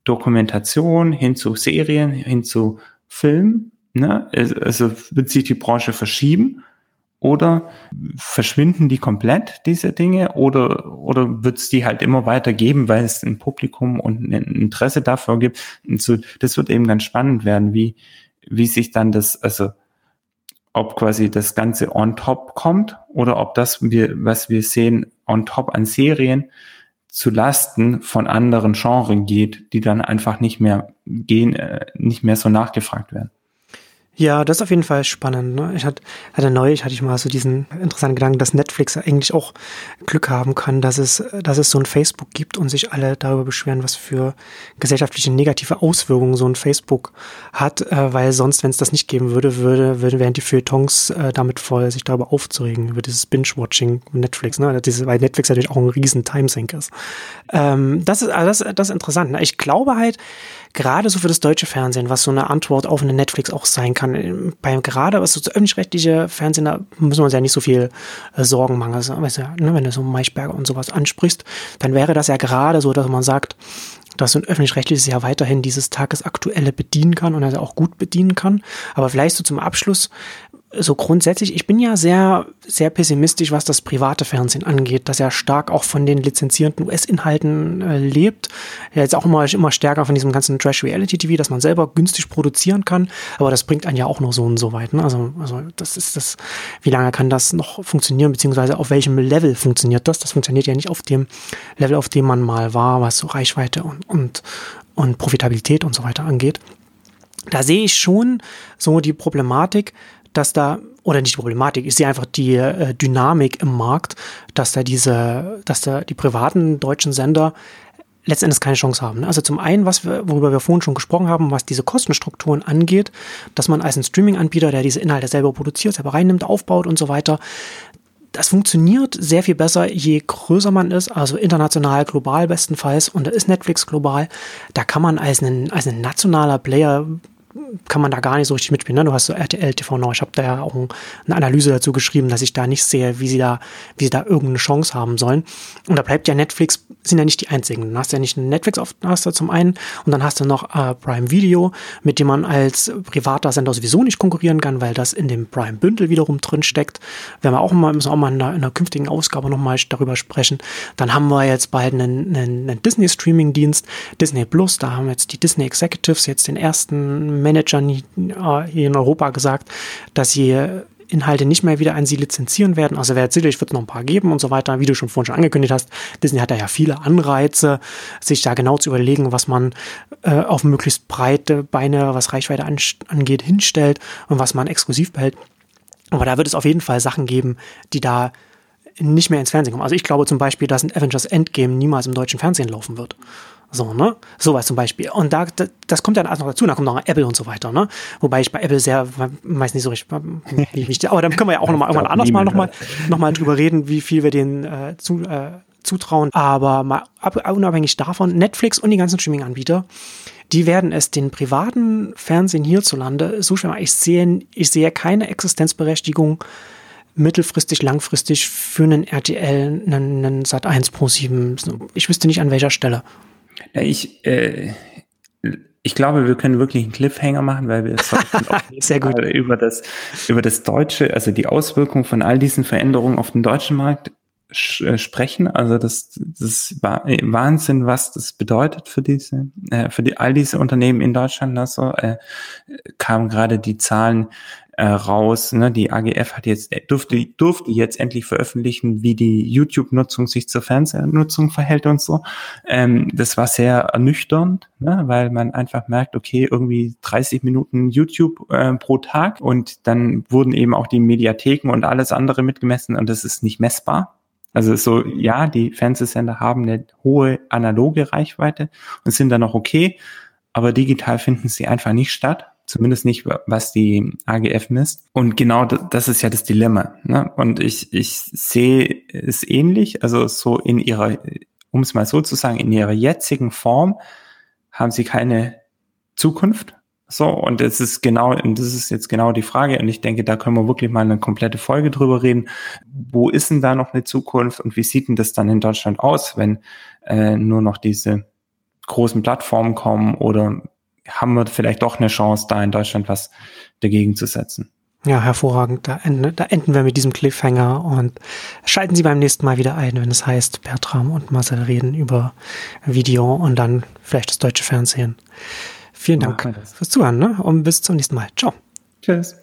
Dokumentation, hin zu Serien, hin zu Film. Ne? Also wird sich die Branche verschieben oder verschwinden die komplett, diese Dinge, oder, oder wird es die halt immer weiter geben, weil es ein Publikum und ein Interesse dafür gibt. Und so, das wird eben ganz spannend werden, wie, wie sich dann das, also ob quasi das Ganze on top kommt oder ob das wir, was wir sehen on top an Serien, zu Lasten von anderen Genres geht, die dann einfach nicht mehr gehen, äh, nicht mehr so nachgefragt werden. Ja, das ist auf jeden Fall spannend. Ne? Ich hatte, hatte neulich hatte ich mal so diesen interessanten Gedanken, dass Netflix eigentlich auch Glück haben kann, dass es, dass es so ein Facebook gibt und sich alle darüber beschweren, was für gesellschaftliche negative Auswirkungen so ein Facebook hat, äh, weil sonst, wenn es das nicht geben würde, würde, würde wären die Feuilletons äh, damit voll, sich darüber aufzuregen, über dieses Binge-Watching Netflix, ne? Diese, weil Netflix natürlich auch ein riesen Timesink ist. Ähm, das ist, also das, das ist interessant. Ne? Ich glaube halt, gerade so für das deutsche Fernsehen, was so eine Antwort auf eine Netflix auch sein kann. Beim gerade was so öffentlich-rechtliche Fernsehen, da müssen wir uns ja nicht so viel äh, Sorgen machen. Also, ne, wenn du so Maischberger und sowas ansprichst, dann wäre das ja gerade so, dass man sagt, dass so ein öffentlich-rechtliches ja weiterhin dieses Tagesaktuelle bedienen kann und also auch gut bedienen kann. Aber vielleicht so zum Abschluss, so grundsätzlich, ich bin ja sehr, sehr pessimistisch, was das private Fernsehen angeht, dass er stark auch von den lizenzierenden US-Inhalten äh, lebt. Ja, jetzt auch immer, immer stärker von diesem ganzen Trash-Reality-TV, dass man selber günstig produzieren kann. Aber das bringt einen ja auch noch so und so weit. Ne? Also, also das ist das, wie lange kann das noch funktionieren, beziehungsweise auf welchem Level funktioniert das? Das funktioniert ja nicht auf dem Level, auf dem man mal war, was so Reichweite und, und, und Profitabilität und so weiter angeht. Da sehe ich schon so die Problematik, dass da, oder nicht die Problematik, ich sehe einfach die äh, Dynamik im Markt, dass da diese, dass da die privaten deutschen Sender letztendlich keine Chance haben. Also zum einen, was wir, worüber wir vorhin schon gesprochen haben, was diese Kostenstrukturen angeht, dass man als ein Streaming-Anbieter, der diese Inhalte selber produziert, selber reinnimmt, aufbaut und so weiter, das funktioniert sehr viel besser, je größer man ist, also international, global bestenfalls, und da ist Netflix global, da kann man als ein, als ein nationaler Player kann man da gar nicht so richtig mitspielen. Ne? Du hast so RTL TV Nord. Ich habe da ja auch eine Analyse dazu geschrieben, dass ich da nicht sehe, wie sie da, wie sie da irgendeine Chance haben sollen. Und da bleibt ja Netflix, sind ja nicht die einzigen. Du hast ja nicht Netflix auf, hast du zum einen und dann hast du noch äh, Prime Video, mit dem man als privater Sender sowieso nicht konkurrieren kann, weil das in dem Prime Bündel wiederum drin steckt. Werden wir auch mal, müssen wir auch mal in einer, in einer künftigen Ausgabe nochmal darüber sprechen. Dann haben wir jetzt bald einen, einen, einen Disney Streaming Dienst, Disney Plus. Da haben jetzt die Disney Executives jetzt den ersten Managern hier in Europa gesagt, dass sie Inhalte nicht mehr wieder an sie lizenzieren werden. Also wer sicherlich wird es noch ein paar geben und so weiter, wie du schon vorhin schon angekündigt hast. Disney hat da ja viele Anreize, sich da genau zu überlegen, was man äh, auf möglichst breite Beine, was Reichweite an, angeht, hinstellt und was man exklusiv behält. Aber da wird es auf jeden Fall Sachen geben, die da nicht mehr ins Fernsehen kommen. Also ich glaube zum Beispiel, dass ein Avengers Endgame niemals im deutschen Fernsehen laufen wird. So, ne? Sowas zum Beispiel. Und da, das kommt dann alles noch dazu, da kommt noch Apple und so weiter, ne? Wobei ich bei Apple sehr, weiß nicht so richtig, wie aber dann können wir ja auch nochmal (laughs) irgendwann anders mal nochmal noch mal drüber reden, wie viel wir denen äh, zu, äh, zutrauen. Aber mal ab, unabhängig davon, Netflix und die ganzen Streaming-Anbieter, die werden es den privaten Fernsehen hierzulande so schwer machen. Ich sehe, ich sehe keine Existenzberechtigung mittelfristig, langfristig für einen RTL, einen, einen Sat 1 Pro 7. Ich wüsste nicht an welcher Stelle. Ich, äh, ich glaube, wir können wirklich einen Cliffhanger machen, weil wir (laughs) Sehr gut. über das, über das Deutsche, also die Auswirkungen von all diesen Veränderungen auf den deutschen Markt äh, sprechen. Also das, das ist Wahnsinn, was das bedeutet für diese, äh, für die, all diese Unternehmen in Deutschland. Also äh, kamen gerade die Zahlen äh, raus. Ne? Die AGF hat jetzt äh, durfte durfte jetzt endlich veröffentlichen, wie die YouTube-Nutzung sich zur Fernsehnutzung verhält und so. Ähm, das war sehr ernüchternd, ne? weil man einfach merkt, okay, irgendwie 30 Minuten YouTube äh, pro Tag und dann wurden eben auch die Mediatheken und alles andere mitgemessen und das ist nicht messbar. Also so, ja, die Fernsehsender haben eine hohe analoge Reichweite und sind dann noch okay, aber digital finden sie einfach nicht statt zumindest nicht, was die AGF misst. Und genau das ist ja das Dilemma. Ne? Und ich, ich sehe es ähnlich, also so in ihrer, um es mal so zu sagen, in ihrer jetzigen Form haben sie keine Zukunft. So, und das ist genau, und das ist jetzt genau die Frage, und ich denke, da können wir wirklich mal eine komplette Folge drüber reden. Wo ist denn da noch eine Zukunft und wie sieht denn das dann in Deutschland aus, wenn äh, nur noch diese großen Plattformen kommen oder haben wir vielleicht doch eine Chance, da in Deutschland was dagegen zu setzen. Ja, hervorragend. Da, enden, da enden wir mit diesem Cliffhanger und schalten Sie beim nächsten Mal wieder ein, wenn es heißt, Bertram und Marcel reden über Video und dann vielleicht das deutsche Fernsehen. Vielen Dank fürs Zuhören ne? und bis zum nächsten Mal. Ciao. Tschüss.